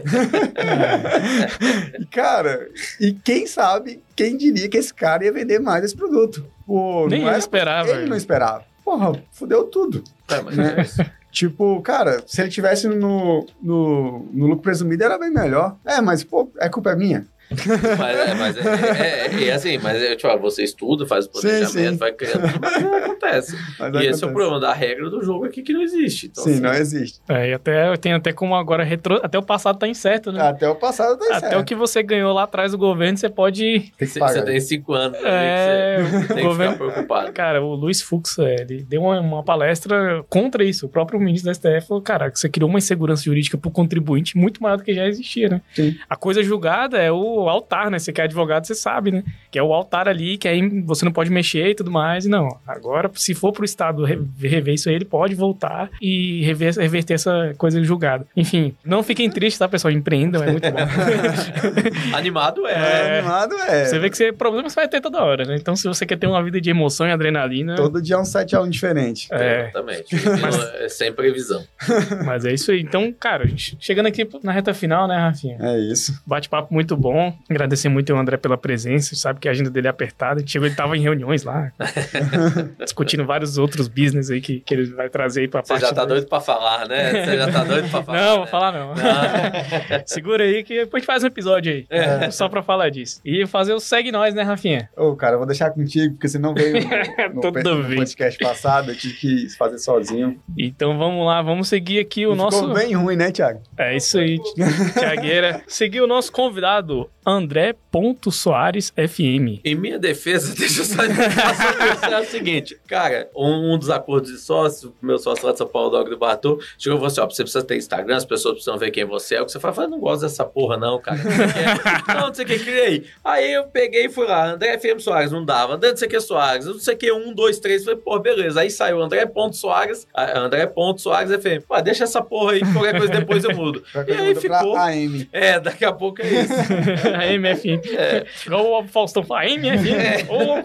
E, cara, e quem sabe, quem diria que esse cara ia vender mais esse produto? Pô, Nem não eu era- esperava. Ele não esperava. Porra, fudeu tudo. É, mas Né? é. Tipo, cara, se ele tivesse no, no, no lucro presumido, era bem melhor. É, mas, pô, é culpa minha. Mas, é, mas é, é, é, é assim, mas é, tipo, você estuda, faz o Sim, planejamento, sim. vai criando, mas não acontece. Mas e acontece. esse é o problema da regra do jogo aqui que não existe. Então, Sim, assim, não existe. É, e até, tem até como agora retro... Até o passado tá incerto, né? Até o passado tá Até certo. o que você ganhou lá atrás do governo, você pode. Tem que Você, pagar. você tem cinco anos É, que você o tem que governo. ficar preocupado. Cara, o Luiz Fux, é, ele deu uma, uma palestra contra isso. O próprio ministro da STF falou: caraca, você criou uma insegurança jurídica pro contribuinte muito maior do que já existia, né? Sim. A coisa julgada é o, o altar, né? Você que é advogado, você sabe, né? Que é o altar ali, que aí você não pode mexer e tudo mais. Não, agora, se for pro Estado re- rever isso aí, ele pode voltar e rever, reverter essa coisa julgada. Enfim, não fiquem tristes, tá, pessoal? Empreendam, é muito bom. Animado é. É, animado é. Você vê que você, problema você vai ter toda hora, né? Então, se você quer ter uma vida de emoção e adrenalina, Todo dia é um 7 a 1 diferente. é, Exatamente. É sem previsão. mas é isso aí. Então, cara, a gente chegando aqui na reta final, né, Rafinha? É isso. Bate-papo muito bom. Agradecer muito ao André pela presença. Sabe que a agenda dele é apertada. A gente chegou, ele tava em reuniões lá, discutindo vários outros business aí que, que ele vai trazer aí pra Você parte. já tá doido pra falar, né? Você já tá doido pra falar. Não, vou né? falar não. Ah, Segura aí que depois a gente faz um episódio aí. É. Só pra falar disso. E fazer o Segue Nós, né, Rafinha? Ô, cara, eu vou deixar contigo, porque você não veio no, no, no podcast passado, eu tive que fazer sozinho. Então vamos lá, vamos seguir aqui o E nosso. Ficou bem ruim, né, Thiago? É isso aí, Tiagueira. Seguir o nosso convidado, André.soares FM. Em minha defesa, deixa eu só isso, é o seguinte. Cara, um, um dos acordos de sócio, meu sócio lá de São Paulo, Dog do Bartô, chegou e falou assim, ó, você precisa ter Instagram, as pessoas precisam ver quem você é. O que você fala, eu falei, não gosto dessa porra não, cara. Não, sei o que. não, não sei o que, criei. Aí eu peguei e fui lá, André FM Soares, não dava. André não sei o que Soares, não sei o que, um, dois, três. Falei, pô, beleza. Aí saiu André.soares, ah, André.soares FM. Pô, deixa essa porra aí, qualquer coisa depois eu mudo. E aí ficou. AM. É, daqui a pouco é isso. a MFM. Igual o Faustão fala, MFM. Ô,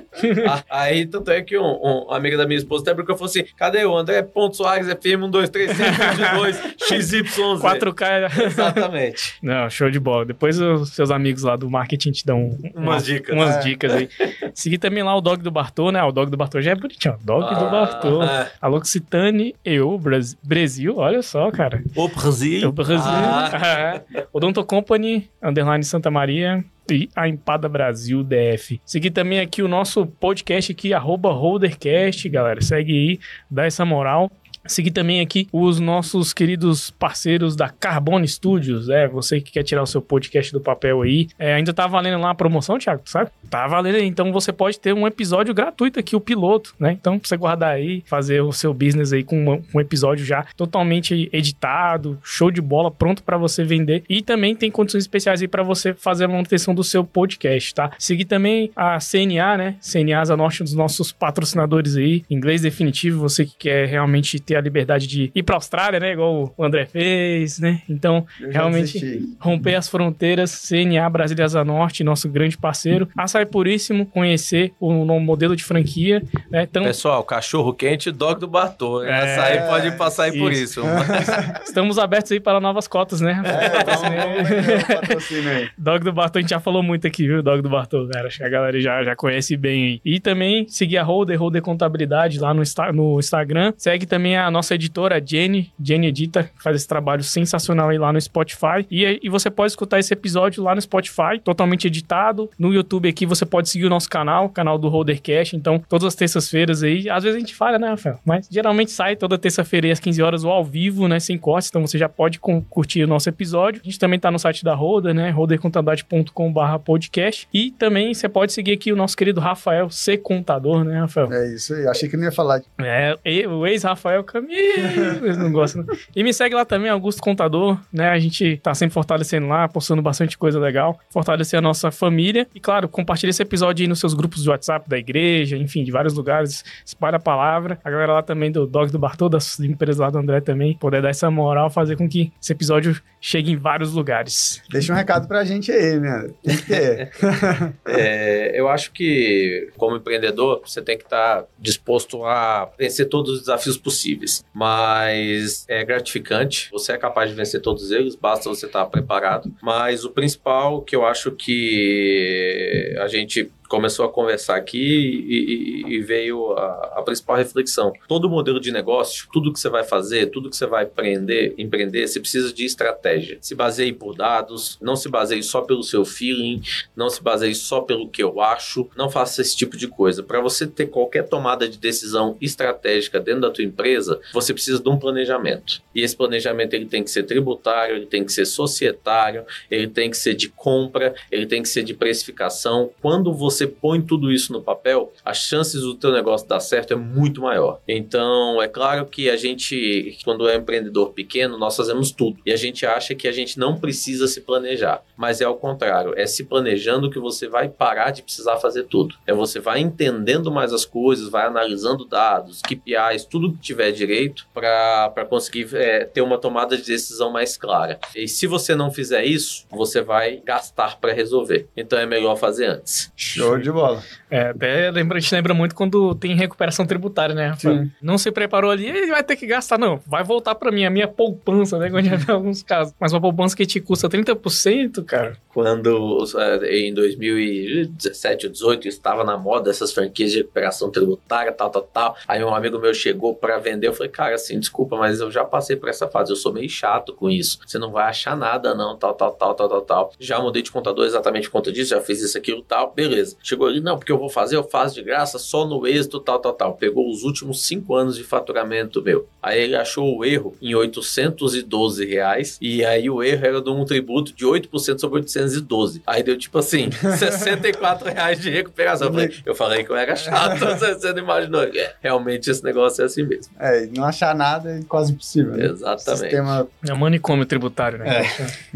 Ah, Aí, tanto é que um, um amigo da minha esposa até brincou e falou assim: cadê o André Ponto Soares FM 123722 XYZ? 4K. Exatamente. Não, show de bola. Depois os seus amigos lá do marketing te dão um- Umas dicas. Umas É. dicas aí. Seguir também lá o Dog do Bartô, né? O Dog do Bartô já é bonitinho. Dog do Ah, Bartô. é. A L'Occitane, eu, Bras- Brasil, olha só, cara. O Brasil. O Brasil. Ah, o Donto Company, Underline Santa Maria e a Empada Brasil DF. Seguir também aqui o nosso podcast aqui, arroba Holdercast, galera. Segue aí, dá essa moral. Seguir também aqui os nossos queridos parceiros da Carbone Studios, é, você que quer tirar o seu podcast do papel aí. É, ainda tá valendo lá a promoção, Thiago, sabe? Tá valendo aí, então você pode ter um episódio gratuito aqui, o piloto, né? Então, pra você guardar aí, fazer o seu business aí com um episódio já totalmente editado, show de bola, pronto pra você vender. E também tem condições especiais aí pra você fazer a manutenção do seu podcast, tá? Seguir também a CNA, né? CNA Zanorte, um dos nossos patrocinadores aí, inglês definitivo, você que quer realmente ter a liberdade de ir pra Austrália, né? Igual o André fez, né? Então, realmente desisti. romper as fronteiras, CNA Brasília Zanorte, nosso grande parceiro. Açaí Puríssimo, conhecer o novo modelo de franquia, né? Então, Pessoal, cachorro quente, dog do Bartô. É, Açaí pode passar aí por isso. estamos abertos aí para novas cotas, né? É, vamos, vamos. Dog do Bartô, a gente já falou muito aqui, viu? Dog do Bartô, cara. Acho que a galera já, já conhece bem aí. E também seguir a Holder, Holder Contabilidade lá no, no Instagram. Segue também a nossa editora, Jenny. Jenny Edita, que faz esse trabalho sensacional aí lá no Spotify. E, e você pode escutar esse episódio lá no Spotify, totalmente editado. No YouTube aqui você pode seguir o nosso canal, o canal do Holdercast. Então, todas as terças-feiras aí. Às vezes a gente falha, né, Rafael? Mas geralmente sai toda terça-feira às 15 horas ou ao vivo, né? Sem cortes. Então você já pode curtir o nosso episódio. A gente também tá no site da Holder, né? holdercontabilidade.com.br podcast. E também você pode seguir aqui o nosso querido Rafael C. Contador, né, Rafael? É isso aí. Achei que não ia falar. É, o ex-Rafael Camilo, eles não gostam. Não. E me segue lá também, Augusto Contador, né? A gente tá sempre fortalecendo lá, postando bastante coisa legal, fortalecer a nossa família. E claro, compartilha esse episódio aí nos seus grupos de WhatsApp, da igreja, enfim, de vários lugares. Espalha a palavra. A galera lá também do Dog do Bartô, das empresas lá do André também, poder dar essa moral, fazer com que esse episódio chegue em vários lugares. Deixa um recado pra gente aí, né? Tem que ter. É, eu acho que, como empreendedor, você tem que estar disposto a vencer todos os desafios possíveis. Mas é gratificante, você é capaz de vencer todos eles, basta você estar preparado. Mas o principal que eu acho que a gente começou a conversar aqui e, e- e veio a, a principal reflexão. Todo modelo de negócio, tudo que você vai fazer, tudo que você vai empreender, empreender, você precisa de estratégia. Se baseie por dados, não se baseie só pelo seu feeling, não se baseie só pelo que eu acho, não faça esse tipo de coisa. Para você ter qualquer tomada de decisão estratégica dentro da tua empresa, você precisa de um planejamento. E esse planejamento ele tem que ser tributário, ele tem que ser societário, ele tem que ser de compra, ele tem que ser de precificação. Quando você você põe tudo isso no papel, as chances do teu negócio dar certo é muito maior. Então, é claro que a gente, quando é empreendedor pequeno, nós fazemos tudo. E a gente acha que a gente não precisa se planejar. Mas é ao contrário, é se planejando que você vai parar de precisar fazer tudo. É você vai entendendo mais as coisas, vai analisando dados, KPIs, tudo que tiver direito para conseguir é, ter uma tomada de decisão mais clara. E se você não fizer isso, você vai gastar para resolver. Então é melhor fazer antes. Show de bola. É, até lembra, a gente lembra muito quando tem recuperação tributária, né, Rafael? Sim. Não se preparou ali, ele vai ter que gastar. Não, vai voltar para mim, a minha poupança, né? Quando já vê alguns casos. Mas uma poupança que te custa 30%, cara. Quando é, em 2017 ou 2018 estava na moda essas franquias de recuperação tributária, tal, tal, tal. Aí um amigo meu chegou para vender, eu falei, cara, assim, desculpa, mas eu já passei por essa fase, eu sou meio chato com isso. Você não vai achar nada, não, tal, tal, tal, tal, tal, tal. Já mudei de contador exatamente por conta disso, já fiz isso, aquilo, tal, beleza. Chegou ali, não, porque eu vou fazer, eu faço de graça, só no êxito, tal, tal, tal. Pegou os últimos cinco anos de faturamento meu. Aí ele achou o erro em 812 reais, e aí o erro era de um tributo de 8% sobre 812. Aí deu tipo assim, 64 reais de recuperação. Eu falei, eu falei que eu era chato, você não imaginou. É, realmente esse negócio é assim mesmo. É, não achar nada é quase impossível. Né? Exatamente. Sistema... É manicômio tributário, né?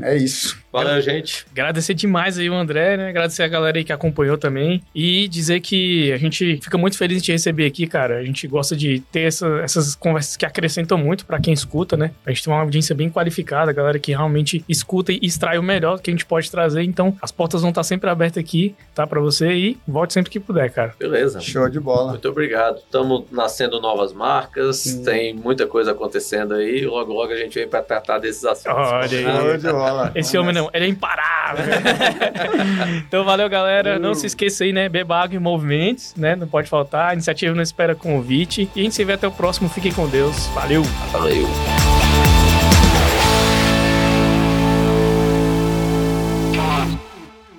É, é isso. Valeu, gente. Agradecer demais aí o André, né? Agradecer a galera aí que acompanhou também. E dizer que a gente fica muito feliz de te receber aqui, cara. A gente gosta de ter essa, essas conversas que acrescentam muito para quem escuta, né? A gente tem uma audiência bem qualificada, a galera que realmente escuta e extrai o melhor que a gente pode trazer. Então, as portas vão estar sempre abertas aqui, tá? Para você e volte sempre que puder, cara. Beleza. Show de bola. Muito obrigado. Estamos nascendo novas marcas, hum. tem muita coisa acontecendo aí. Logo, logo a gente vem para tratar desses assuntos. Olha aí. Show de bola. Esse homem não, ele é imparável. então, valeu, galera. Não se esqueça aí, né? Beba água em movimentos, né? Não pode faltar. A iniciativa não espera convite. E a gente se vê até o próximo. Fiquem com Deus. Valeu. Valeu.